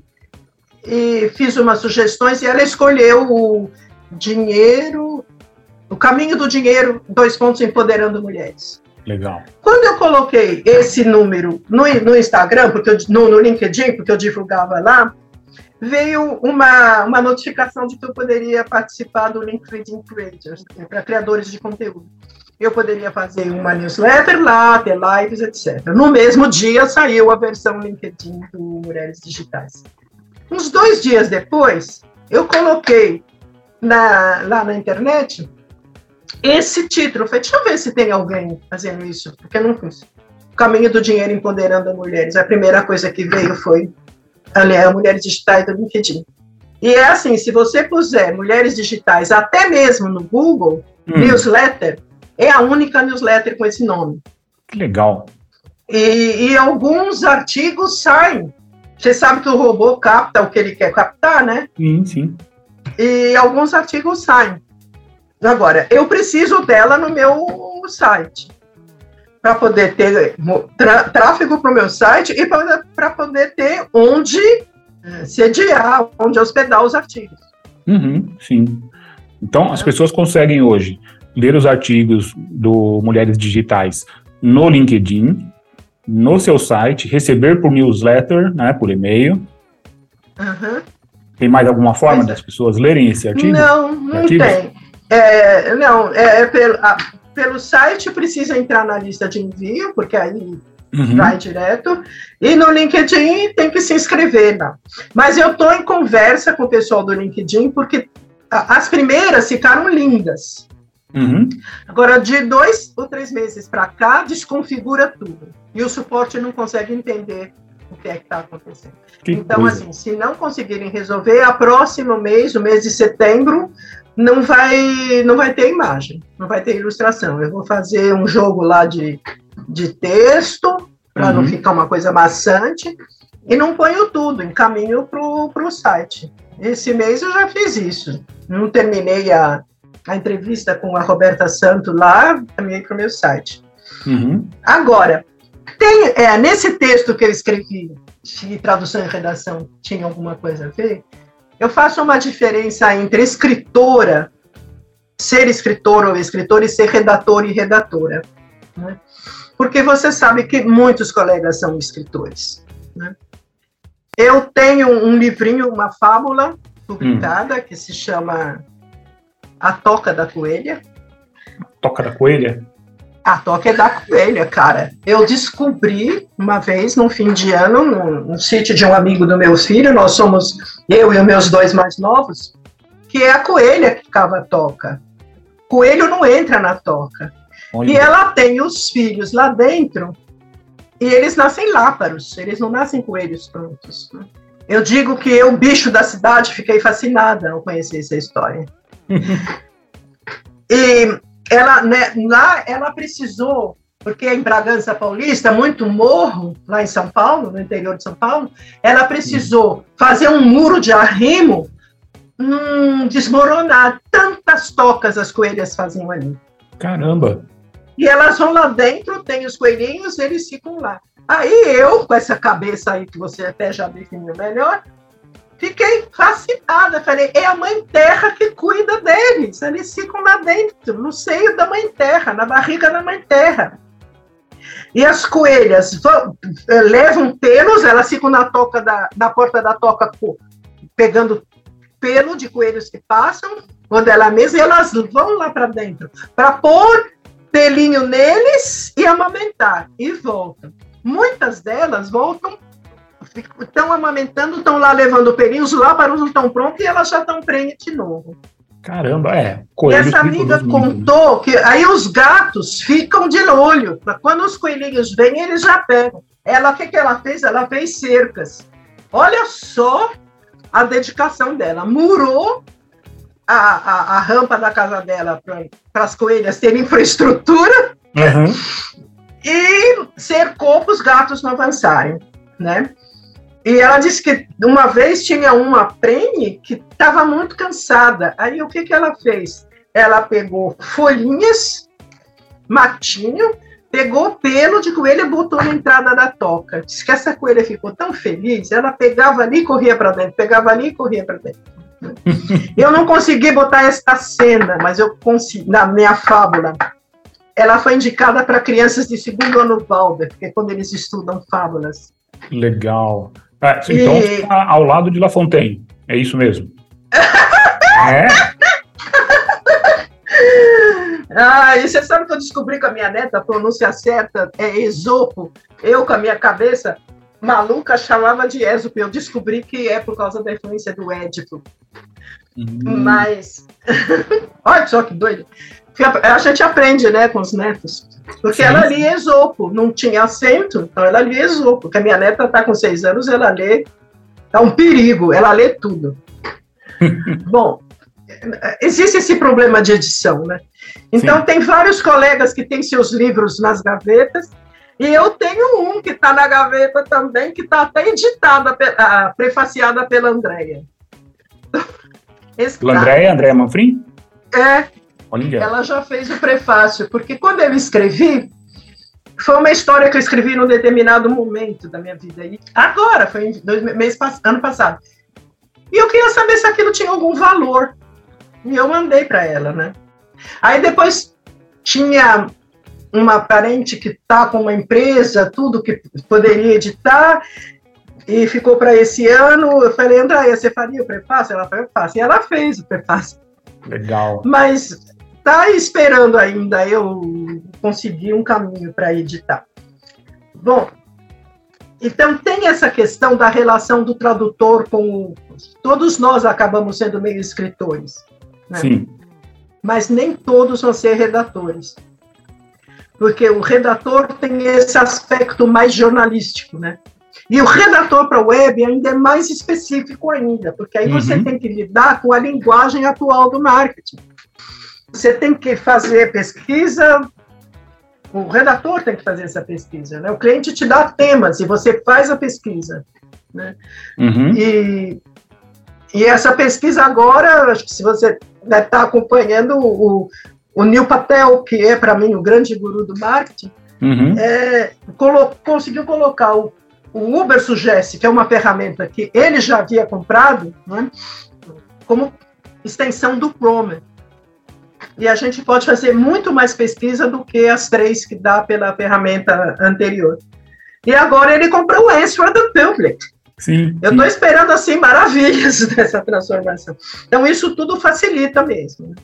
e fiz umas sugestões e ela escolheu o dinheiro, o caminho do dinheiro, dois pontos empoderando mulheres. Legal. Quando eu coloquei esse número no, no Instagram, porque eu, no, no LinkedIn, porque eu divulgava lá, veio uma, uma notificação de que eu poderia participar do LinkedIn Creators, né, para criadores de conteúdo. Eu poderia fazer uma newsletter lá, ter lives, etc. No mesmo dia saiu a versão LinkedIn do Mulheres Digitais. Uns dois dias depois, eu coloquei na, lá na internet esse título. Eu falei, deixa eu ver se tem alguém fazendo isso, porque eu não fiz. O caminho do dinheiro empoderando mulheres. A primeira coisa que veio foi aliás, Mulheres Digitais do LinkedIn. E é assim, se você puser Mulheres Digitais, até mesmo no Google, hum. newsletter, é a única newsletter com esse nome. Que legal. E, e, alguns artigos saem. Você sabe que o robô capta o que ele quer captar, né? Sim, sim. E alguns artigos saem. Agora, eu preciso dela no meu site para poder ter tráfego para o meu site e para poder ter onde é, sediar, onde hospedar os artigos. Uhum, sim. Então, as pessoas conseguem hoje ler os artigos do Mulheres Digitais no LinkedIn, no seu site, receber por newsletter, né, por e-mail. Uhum. Tem mais alguma forma é. das pessoas lerem esse artigo? Não, não tem. É, não, é, é pelo, pelo site precisa entrar na lista de envio, porque aí uhum. vai direto. E no LinkedIn tem que se inscrever lá. Mas eu estou em conversa com o pessoal do LinkedIn, porque as primeiras ficaram lindas. Uhum. Agora, de dois ou três meses para cá, desconfigura tudo. E o suporte não consegue entender o que é que está acontecendo. Que então, coisa. assim, se não conseguirem resolver, a próximo mês, o mês de setembro, não vai não vai ter imagem, não vai ter ilustração. Eu vou fazer um jogo lá de, de texto para uhum. não ficar uma coisa maçante e não ponho tudo, encaminho para o site. Esse mês eu já fiz isso. Não terminei a, a entrevista com a Roberta Santo lá, caminhei para o meu site. Uhum. Agora, tem, é, nesse texto que eu escrevi, se tradução e redação tinha alguma coisa a ver, eu faço uma diferença entre escritora, ser escritor ou escritor, e ser redator e redatora. Né? Porque você sabe que muitos colegas são escritores. Né? Eu tenho um livrinho, uma fábula publicada, hum. que se chama A Toca da Coelha. Toca da Coelha? A toca é da coelha, cara. Eu descobri uma vez, num fim de ano, num, sítio de um amigo do meu filho, nós somos eu e os meus dois mais novos, que é a coelha que cava a toca. Coelho não entra na toca. Olha. E ela tem os filhos lá dentro e eles nascem láparos, eles não nascem coelhos prontos. Né? Eu digo que eu, bicho da cidade, fiquei fascinada ao conhecer essa história. E ela, né, lá ela precisou, porque em Bragança Paulista, muito morro, lá em São Paulo, no interior de São Paulo, ela precisou fazer um muro de arrimo hum, desmoronar. Tantas tocas as coelhas faziam ali. Caramba! E elas vão lá dentro, tem os coelhinhos, eles ficam lá. Aí eu, com essa cabeça aí que você até já definiu melhor, Fiquei fascinada. Falei, é a mãe terra que cuida deles. Eles ficam lá dentro, no seio da mãe terra, na barriga da mãe terra. E as coelhas vão, eh, levam pelos, elas ficam na toca da, na porta da toca pegando pelo de coelhos que passam, quando ela mesma, e elas vão lá para dentro para pôr pelinho neles e amamentar e voltam. Muitas delas voltam estão amamentando, estão lá levando o pelinho, os lábaros não estão prontos e elas já estão prenhas de novo. Caramba, é. E essa amiga contou que aí os gatos ficam de olho. Quando os coelhinhos vêm, eles já pegam. Ela, o que, que ela fez? Ela fez cercas. Olha só a dedicação dela. Murou a, a, a rampa da casa dela para as coelhas terem infraestrutura uhum. e cercou para os gatos não avançarem. Né? E ela disse que uma vez tinha uma prene que estava muito cansada. Aí o que, que ela fez? Ela pegou folhinhas, matinho, pegou pelo de coelho e botou na entrada da toca. Diz que essa coelha ficou tão feliz, ela pegava ali e corria para dentro, pegava ali e corria para dentro. eu não consegui botar esta cena, mas eu consegui, na minha fábula. Ela foi indicada para crianças de segundo ano Valber, porque é quando eles estudam fábulas. Legal. Ah, então, e... Tá ao lado de La Fontaine. É isso mesmo. é? Ah, e você sabe que eu descobri com a minha neta, a pronúncia certa é Esopo. Eu, com a minha cabeça maluca, chamava de Ésopo. Eu descobri que é por causa da influência do Édipo. Hum. Mas. Olha só que doido. A gente aprende, né, com os netos. Porque Sim. ela lia Esopo, não tinha acento, então ela lia Esopo. Porque a minha neta está com seis anos, ela lê. É um perigo, ela lê tudo. Bom, existe esse problema de edição, né? Então, Sim. tem vários colegas que têm seus livros nas gavetas, e eu tenho um que está na gaveta também, que está até editada, prefaciada pela Andréia. Pela Andréia, Andréia Manfrim? É, Olha. Ela já fez o prefácio, porque quando eu escrevi, foi uma história que eu escrevi num determinado momento da minha vida. E agora, foi em dois, mês, ano passado. E eu queria saber se aquilo tinha algum valor. E eu mandei para ela, né? Aí depois tinha uma parente que tá com uma empresa, tudo que poderia editar, e ficou para esse ano. Eu falei, Andréia, você faria o prefácio? Ela falou, eu faço. E ela fez o prefácio. Legal. Mas está esperando ainda eu conseguir um caminho para editar. Bom, então tem essa questão da relação do tradutor com todos nós acabamos sendo meio escritores, né? Sim. Mas nem todos vão ser redatores. Porque o redator tem esse aspecto mais jornalístico, né? E o redator para web ainda é mais específico ainda, porque aí uhum. você tem que lidar com a linguagem atual do marketing. Você tem que fazer pesquisa, o redator tem que fazer essa pesquisa, né? O cliente te dá temas e você faz a pesquisa, né? Uhum. E, e essa pesquisa agora, acho que se você deve estar acompanhando o, o Neil Patel, que é, para mim, o grande guru do marketing, uhum. é, colo conseguiu colocar o, o Uber Suggest, que é uma ferramenta que ele já havia comprado, né, como extensão do Chrome. E a gente pode fazer muito mais pesquisa do que as três que dá pela ferramenta anterior. E agora ele comprou o Answer the Public. Sim, Eu estou esperando assim maravilhas dessa transformação. Então isso tudo facilita mesmo. Né?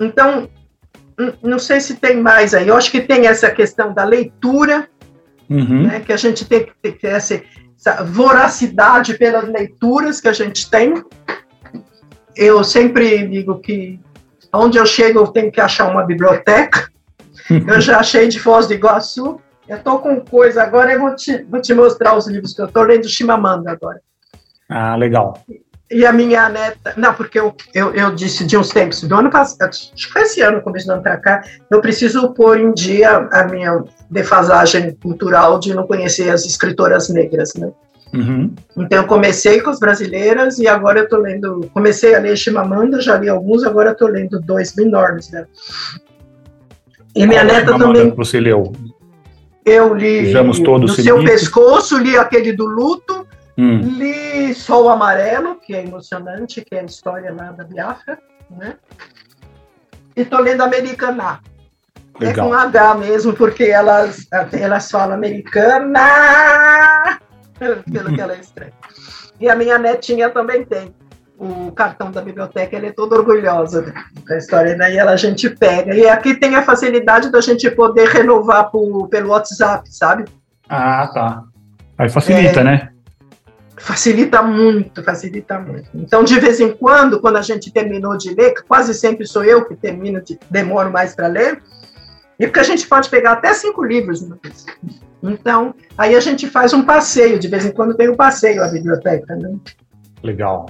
Então não sei se tem mais aí. Eu acho que tem essa questão da leitura, uhum. né, que a gente tem que ter essa, essa voracidade pelas leituras que a gente tem. Eu sempre digo que onde eu chego eu tenho que achar uma biblioteca. Eu já achei de Foz do Iguaçu, eu tô com coisa agora, eu vou te, vou te mostrar os livros que eu tô lendo Chimamanda agora. Ah, legal. E a minha neta, não, porque eu, eu, eu disse de uns tempos, do ano passado, acho que foi esse ano, começo do ano para cá, eu preciso pôr em dia a minha defasagem cultural de não conhecer as escritoras negras, né? Uhum. Então, eu comecei com as brasileiras e agora eu estou lendo. Comecei a ler Chimamanda, já li alguns, agora estou lendo dois enormes Né? E minha Qual neta também. Você leu? Eu li Vejamos todos Seu Pescoço, li aquele do luto, hum. li Sol Amarelo, que é emocionante, que é a história lá da Biafra, né? E estou lendo Americana. É com H mesmo, porque elas, elas falam americana, pelo que ela é estranha. E a minha netinha também tem o cartão da biblioteca, ele é toda orgulhosa da história, né? E ela, a gente pega. E aqui tem a facilidade da gente poder renovar por, pelo WhatsApp, sabe? Ah, tá. Aí facilita, é, né? Facilita muito, facilita muito. Então, de vez em quando, quando a gente terminou de ler, quase sempre sou eu que termino, de, demoro mais para ler, e porque a gente pode pegar até cinco livros uma vez. Então, aí a gente faz um passeio, de vez em quando tem um passeio à biblioteca, né? Legal.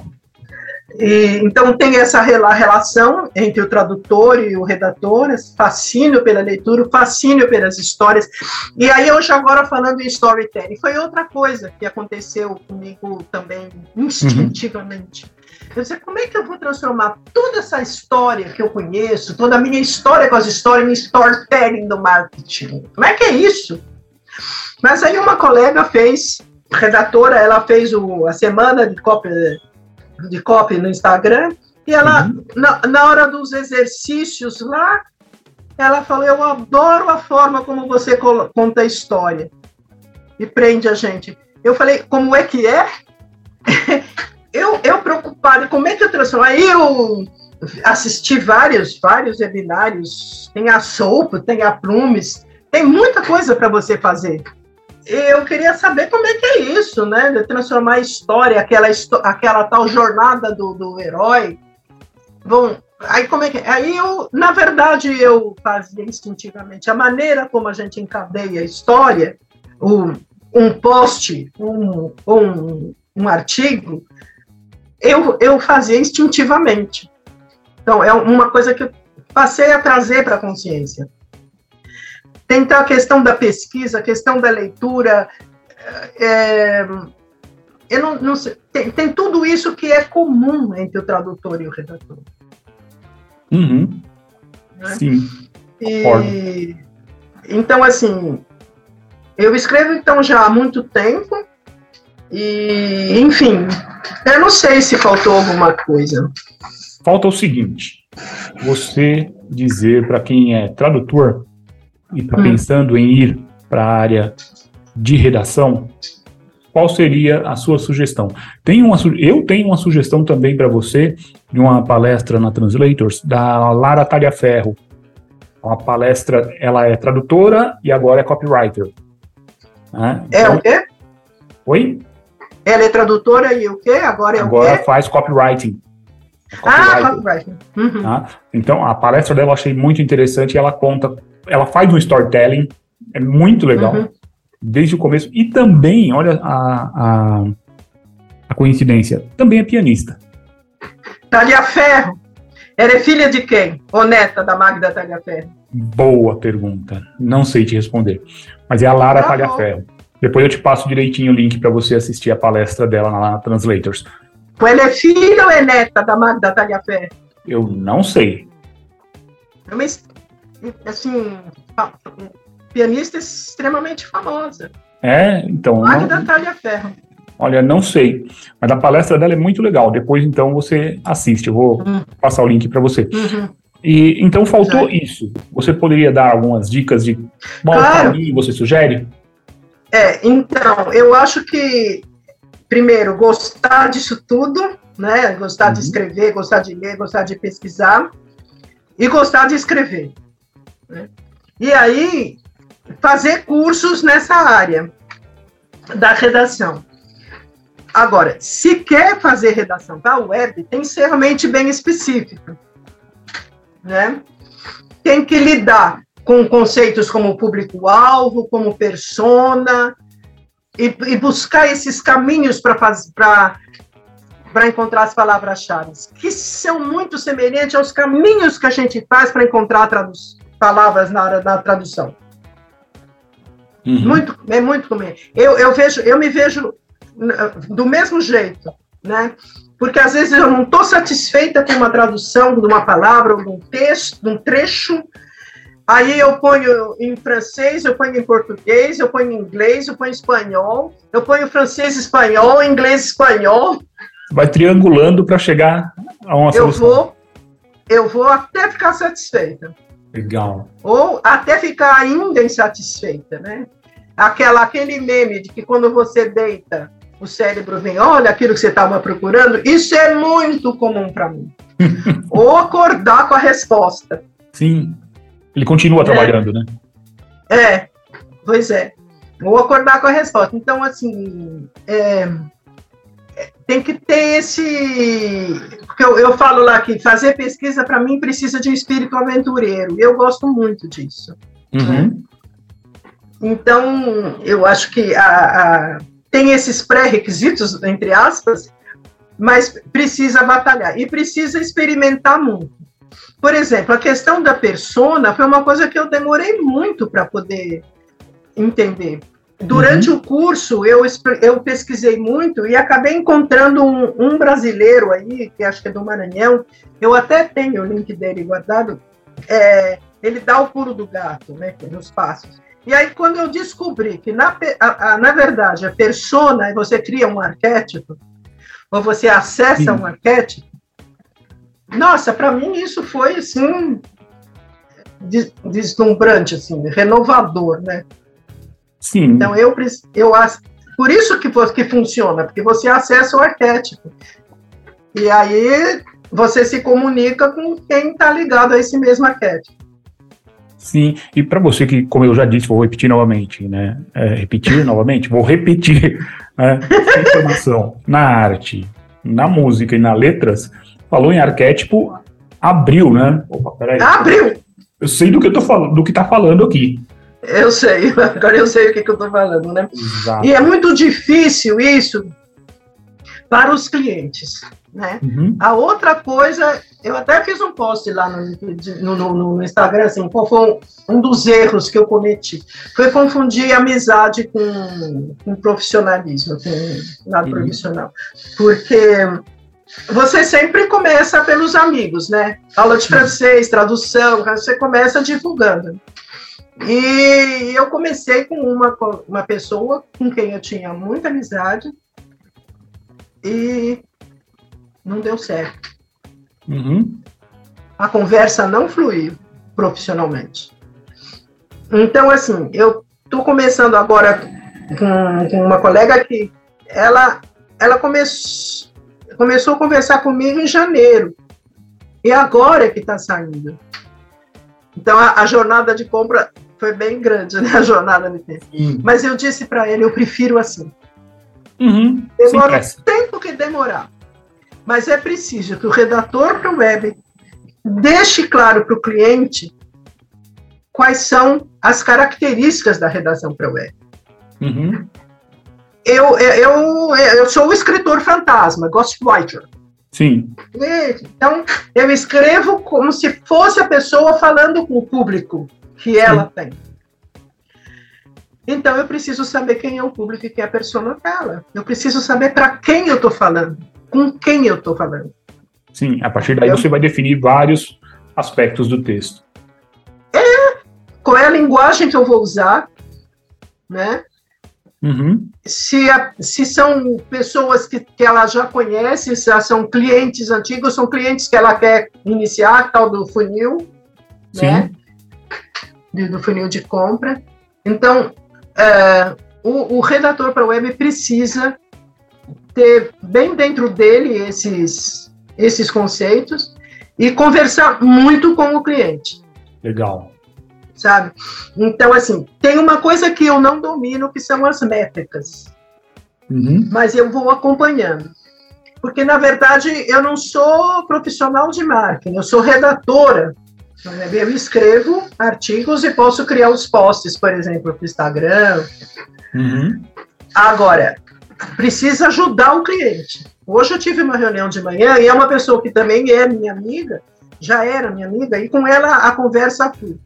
E, então tem essa relação entre o tradutor e o redator, fascínio pela leitura, fascínio pelas histórias. E aí hoje agora falando em storytelling, foi outra coisa que aconteceu comigo também instintivamente. Uhum. Eu disse, como é que eu vou transformar toda essa história que eu conheço, toda a minha história com as histórias, em storytelling do marketing? Como é que é isso? Mas aí uma colega fez, redatora, ela fez o, a semana de cópia de copy no Instagram, e ela, uhum. na, na hora dos exercícios lá, ela falou: Eu adoro a forma como você conta a história e prende a gente. Eu falei: Como é que é? eu, eu preocupada, como é que eu transformo? Aí eu assisti vários, vários webinários, tem a Soap, tem a Plumes, tem muita coisa para você fazer eu queria saber como é que é isso, né? De transformar a história, aquela, aquela tal jornada do, do herói. Bom, aí como é que. Aí eu, na verdade, eu fazia instintivamente a maneira como a gente encadeia a história, um, um post, um, um, um artigo, eu, eu fazia instintivamente. Então, é uma coisa que eu passei a trazer para a consciência. Tem então a questão da pesquisa, a questão da leitura. É, eu não, não sei, tem, tem, tudo isso que é comum entre o tradutor e o redator. Uhum. Né? Sim. E, então, assim, eu escrevo então já há muito tempo e, enfim, eu não sei se faltou alguma coisa. Falta o seguinte: você dizer para quem é tradutor e está hum. pensando em ir para a área de redação, qual seria a sua sugestão? Tem uma, eu tenho uma sugestão também para você de uma palestra na Translators da Lara Talhaferro. Uma palestra, ela é tradutora e agora é copywriter. Né? É então, o quê? Oi? Ela é tradutora e o quê? Agora é agora o quê? faz copywriting. Ah, copywriting. Uhum. Tá? Então, a palestra dela eu achei muito interessante e ela conta ela faz um storytelling, é muito legal, uhum. desde o começo. E também, olha a, a, a coincidência, também é pianista. Talhaferro. Ela é filha de quem? Ou neta da Magda Talhaferro? Boa pergunta. Não sei te responder. Mas é a Lara tá Talhaferro. Depois eu te passo direitinho o link para você assistir a palestra dela na Translators. Ela é filha ou é neta da Magda Talhaferro? Eu não sei. É uma, assim, pianista extremamente famosa. É, então. Não... Ferro. Olha, não sei. Mas a palestra dela é muito legal. Depois, então, você assiste. Eu vou uhum. passar o link para você. Uhum. E então faltou isso. Você poderia dar algumas dicas de qual claro. caminho você sugere? É, então, eu acho que primeiro gostar disso tudo, né? Gostar uhum. de escrever, gostar de ler, gostar de pesquisar e gostar de escrever. Né? E aí fazer cursos nessa área da redação. Agora, se quer fazer redação para web, tem que ser realmente bem específico. Né? Tem que lidar com conceitos como público-alvo, como persona, e, e, buscar esses caminhos para encontrar as palavras-chave, que são muito semelhantes aos caminhos que a gente faz para encontrar palavras na hora da tradução. Uhum. Muito, é muito comum. Eu, eu, vejo, eu me vejo do mesmo jeito, né? Porque às vezes eu não estou satisfeita com uma tradução de uma palavra ou de um texto, de um trecho. Aí eu ponho em francês, eu ponho em português, eu ponho em inglês, eu ponho em espanhol, eu ponho francês, espanhol, inglês, espanhol. Vai triangulando para chegar a uma solução. Eu vou, eu vou até ficar satisfeita. Legal. Ou até ficar ainda insatisfeita, né? Aquela, aquele meme de que quando você deita, o cérebro vem, olha aquilo que você estava procurando, isso é muito comum para mim. Ou acordar com a resposta. Sim. Ele continua é. trabalhando, né? É, pois é. Ou acordar com a resposta. Então, assim, é, tem que ter esse. Porque eu, eu falo lá que fazer pesquisa, para mim, precisa de um espírito aventureiro. Eu gosto muito disso. Uhum. Né? Então, eu acho que a, a, tem esses pré-requisitos, entre aspas, mas precisa batalhar e precisa experimentar muito. Por exemplo, a questão da persona foi uma coisa que eu demorei muito para poder entender. Durante uhum. o curso, eu, eu pesquisei muito e acabei encontrando um, um, brasileiro aí, que acho que é do Maranhão, eu até tenho o link dele guardado, é, ele dá o pulo do gato, né, nos passos. E aí, quando eu descobri que, na, a, a, na verdade, a persona, você cria um arquétipo, ou você acessa Sim. um arquétipo, nossa, para mim isso foi, assim, deslumbrante, assim, renovador, né? Sim. Então, eu, eu por isso que, que funciona, porque você acessa o arquétipo. E aí você se comunica com quem está ligado a esse mesmo arquétipo. Sim, e para você que, como eu já disse, vou repetir novamente, né? É, repetir novamente, vou repetir né? informação na arte, na música e na letras, falou em arquétipo, abriu, né? Opa, peraí. Abriu! Eu sei do que eu tô falando, do que tá falando aqui. Eu sei, agora eu sei o que, que eu estou falando, né? Exato. E é muito difícil isso para os clientes, né? Uhum. A outra coisa, eu até fiz um post lá no, no, no Instagram, assim, qual foi um dos erros que eu cometi? Foi confundir amizade com, com profissionalismo, com lado uhum. profissional. Porque você sempre começa pelos amigos, né? Aula de francês, tradução, você começa divulgando. E eu comecei com uma, uma pessoa com quem eu tinha muita amizade e não deu certo. Uhum. A conversa não fluiu profissionalmente. Então, assim, eu estou começando agora com, com, uma colega que ela, ela come, começou a conversar comigo em janeiro. E agora é que está saindo. Então, a, a jornada de compra foi bem grande, né, a jornada no tempo. Mas eu disse para ele, eu prefiro assim. Uhum, Demora o tempo que demorar. Mas é preciso que o redator para o web deixe claro para o cliente quais são as características da redação para o web. Uhum. Eu, eu, eu sou o escritor fantasma, ghostwriter. Sim. Então, eu escrevo como se fosse a pessoa falando com o público que ela tem. Então eu preciso saber quem é o público e quem é a persona dela. Eu preciso saber para quem eu estou falando, com quem eu estou falando. Sim, a partir daí você vai definir vários aspectos do texto. É, qual é a linguagem que eu vou usar, né? Uhum. Se, a, se são pessoas que, que ela já conhece, se são clientes antigos, são clientes que ela quer iniciar, tal do funil, Sim. né? Do, funil de compra. Então, é, o, o redator para web precisa ter bem dentro dele esses, esses conceitos e conversar muito com o cliente. Legal. Sabe? Então, assim, tem uma coisa que eu não domino, que são as métricas. Uhum. Mas eu vou acompanhando. Porque, na verdade, eu não sou profissional de marketing, eu sou redatora. Eu escrevo artigos e posso criar os posts, por exemplo, para o Instagram. Uhum. Agora, precisa ajudar o cliente. Hoje eu tive uma reunião de manhã e é uma pessoa que também é minha amiga, já era minha amiga, e com ela a conversa flui.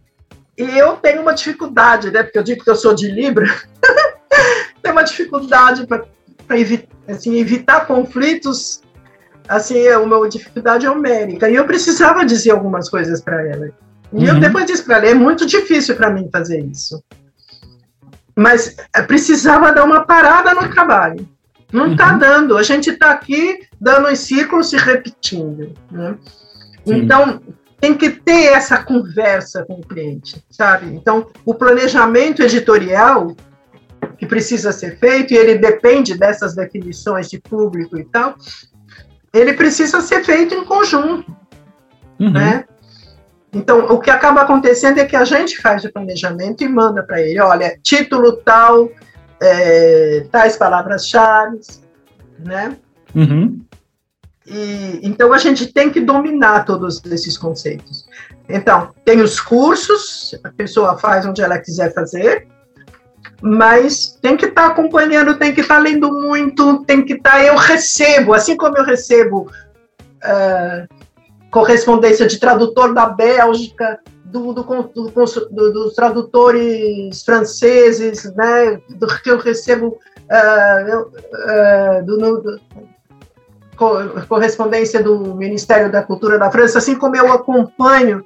E eu tenho uma dificuldade, né? Porque eu digo que eu sou de Libra, tenho uma dificuldade para evitar, assim, evitar conflitos. Assim, a minha dificuldade é numérica. E eu precisava dizer algumas coisas para ela. E eu Uhum. depois disse para ela: é muito difícil para mim fazer isso. Mas eh, precisava dar uma parada no trabalho. Não está Uhum. dando. A gente está aqui dando os ciclos se repetindo. Né? Então, tem que ter essa conversa com o cliente, sabe? Então, o planejamento editorial que precisa ser feito, e ele depende dessas definições de público e tal, ele precisa ser feito em conjunto, Uhum. né? Então, o que acaba acontecendo é que a gente faz o planejamento e manda para ele, olha, título tal, é, tais palavras-chave, né? Uhum. E, então a gente tem que dominar todos esses conceitos. Então, tem os cursos, a pessoa faz onde ela quiser fazer, mas tem que estar acompanhando, tem que estar lendo muito, tem que estar. Eu recebo, assim como eu recebo ah, correspondência de tradutor da Bélgica, do, do, do, do, dos tradutores franceses, né, do que eu recebo do, do correspondência do Ministério da Cultura da França, assim como eu acompanho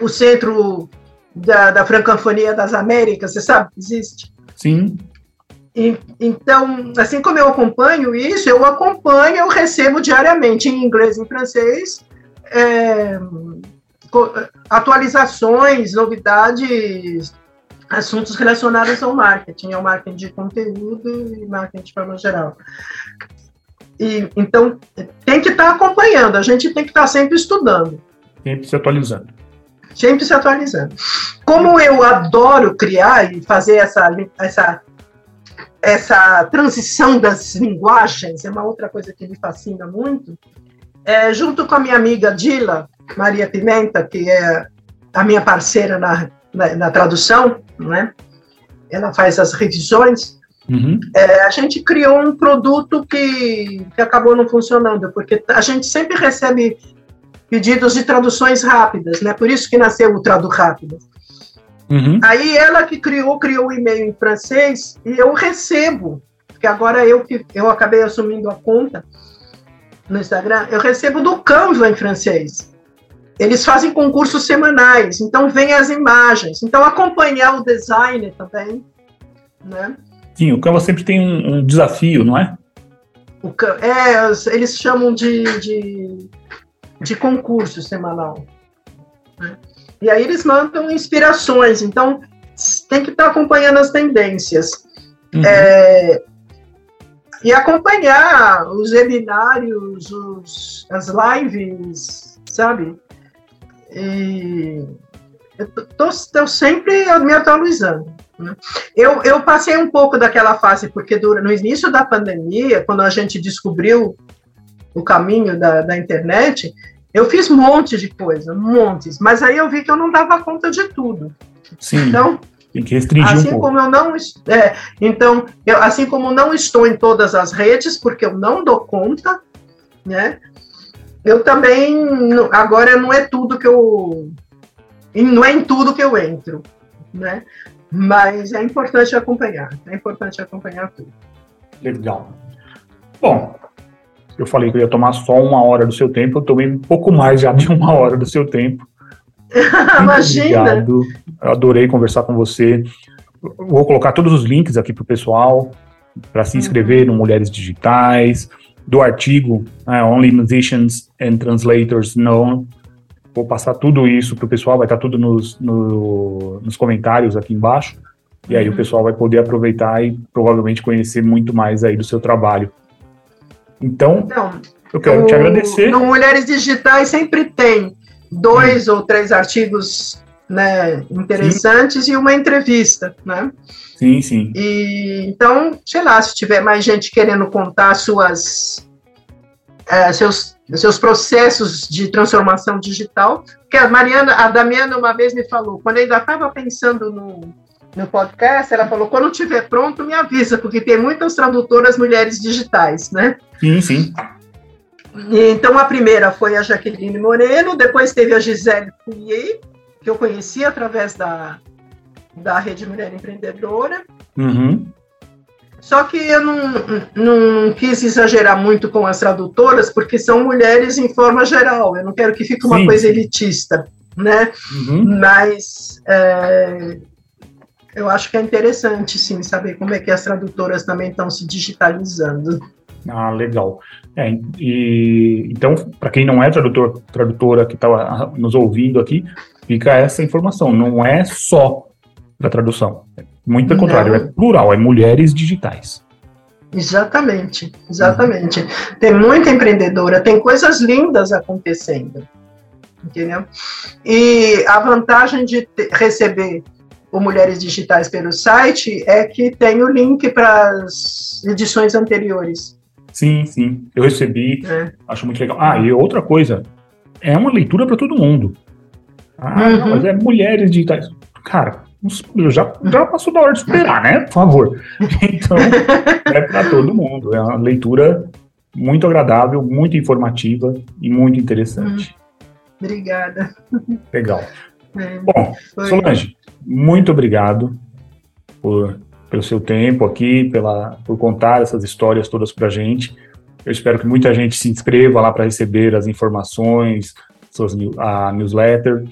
o Centro da, da Francofonia das Américas, você sabe que existe? Sim. E, então, assim como eu acompanho isso, eu acompanho, eu recebo diariamente em inglês e em francês é, atualizações, novidades, assuntos relacionados ao marketing, ao marketing de conteúdo e marketing de forma geral. E, então, tem que estar acompanhando, a gente tem que estar sempre estudando. Sempre se atualizando. Sempre se atualizando. Como eu adoro criar e fazer essa, essa, essa transição das linguagens, é uma outra coisa que me fascina muito, é, junto com a minha amiga Dila, Maria Pimenta, que é a minha parceira na, na, na tradução, né? ela faz as revisões, Uhum. é, a gente criou um produto que, que acabou não funcionando, porque a gente sempre recebe pedidos de traduções rápidas, né? Por isso que nasceu o Tradu Rápido. Uhum. Aí ela que criou, criou o e-mail em francês e eu recebo, porque agora eu que eu acabei assumindo a conta no Instagram, eu recebo do Canva em francês. Eles fazem concursos semanais, então vem as imagens. Então acompanhar o design também, né? Sim, o Canva sempre tem um, um desafio, não é? O, é, eles chamam de, de, de concurso semanal. Né? E aí eles mandam inspirações, então tem que estar acompanhando as tendências. Uhum. É, e acompanhar os webinários, os, as lives, sabe? E estou sempre me atualizando. Né? Eu, eu passei um pouco daquela fase, porque no início da pandemia, quando a gente descobriu o caminho da, da internet, eu fiz um monte de coisa, montes, mas aí eu vi que eu não dava conta de tudo. Sim. Então, tem que restringir assim um pouco. como eu não é, então eu, assim como não estou em todas as redes porque eu não dou conta né eu também agora não é tudo que eu não é em tudo que eu entro né mas é importante acompanhar é importante acompanhar tudo legal bom eu falei que eu ia tomar só uma hora do seu tempo, eu tomei um pouco mais já de uma hora do seu tempo. Imagina! Obrigado. Eu adorei conversar com você. Vou colocar todos os links aqui para o pessoal, para se inscrever no Mulheres Digitais, do artigo né, Only Musicians and Translators Know. Vou passar tudo isso para o pessoal, vai estar tudo nos, no, nos comentários aqui embaixo. E aí o pessoal vai poder aproveitar e provavelmente conhecer muito mais aí do seu trabalho. Então, Então, eu quero o- te agradecer. No Mulheres Digitais sempre tem dois ou três artigos né, interessantes e uma entrevista, né? Sim, sim. E então, sei lá, se tiver mais gente querendo contar suas eh, seus seus processos de transformação digital, que a Mariana, a Damiana uma vez me falou, quando eu ainda estava pensando no no podcast, ela falou: quando estiver pronto, me avisa, porque tem muitas tradutoras mulheres digitais, né? Sim, sim. Então, a primeira foi a Jaqueline Moreno, depois teve a Gisele Pouillet, que eu conheci através da, da Rede Mulher Empreendedora. Uhum. Só que eu não, não quis exagerar muito com as tradutoras, porque são mulheres em forma geral. Eu não quero que fique uma Sim. coisa elitista, né? Uhum. Mas é, eu acho que é interessante, sim, saber como é que as tradutoras também estão se digitalizando. Ah, legal. É, e então, para quem não é tradutor, tradutora que está nos ouvindo aqui, fica essa informação. Não é só para tradução. Muito pelo contrário, é plural, é mulheres digitais. Exatamente, exatamente. Tem muita empreendedora, tem coisas lindas acontecendo, entendeu? E a vantagem de receber o Mulheres Digitais pelo site é que tem o link para as edições anteriores. Sim, sim. Eu recebi, Né? acho muito legal. Ah, e outra coisa, é uma leitura para todo mundo. Ah, Uhum. mas é mulheres digitais. Cara, já, já passou da hora de superar, né? Por favor. Então, é para todo mundo. É uma leitura muito agradável, muito informativa e muito interessante. Obrigada. Legal. É, Bom, foi- Solange, muito obrigado por, pelo seu tempo aqui, pela, por contar essas histórias todas para gente. Eu espero que muita gente se inscreva lá para receber as informações, suas, a newsletter.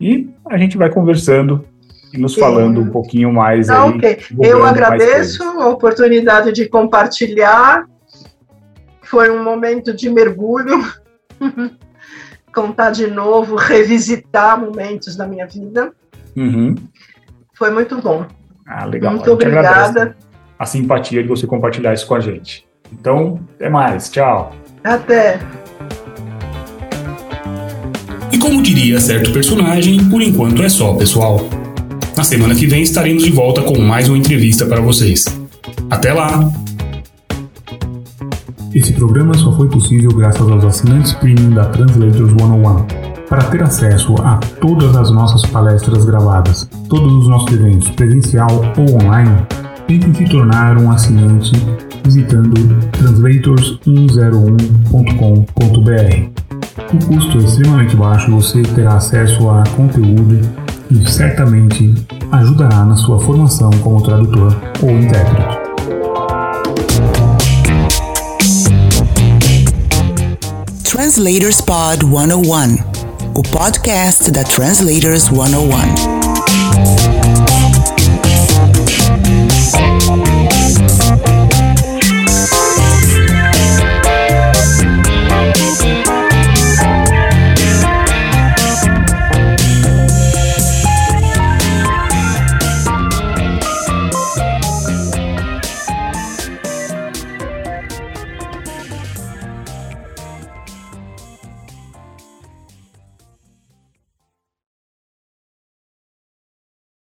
E a gente vai conversando e nos Sim. falando um pouquinho mais Tá, aí. Eu agradeço a oportunidade de compartilhar. Foi um momento de mergulho. Contar de novo, revisitar momentos da minha vida. Uhum. Foi muito bom. Ah, legal. Muito obrigada. A simpatia de você compartilhar isso com a gente. Então, até mais. Tchau. Até. E como diria certo personagem, por enquanto é só, pessoal. Na semana que vem estaremos de volta com mais uma entrevista para vocês. Até lá! Esse programa só foi possível graças aos assinantes premium da Translators 101. Para ter acesso a todas as nossas palestras gravadas, todos os nossos eventos presencial ou online, tente se tornar um assinante visitando translators101.com.br. O custo é extremamente baixo, você terá acesso a conteúdo e certamente ajudará na sua formação como tradutor ou intérprete. Translators Pod 101, o podcast da Translators 101.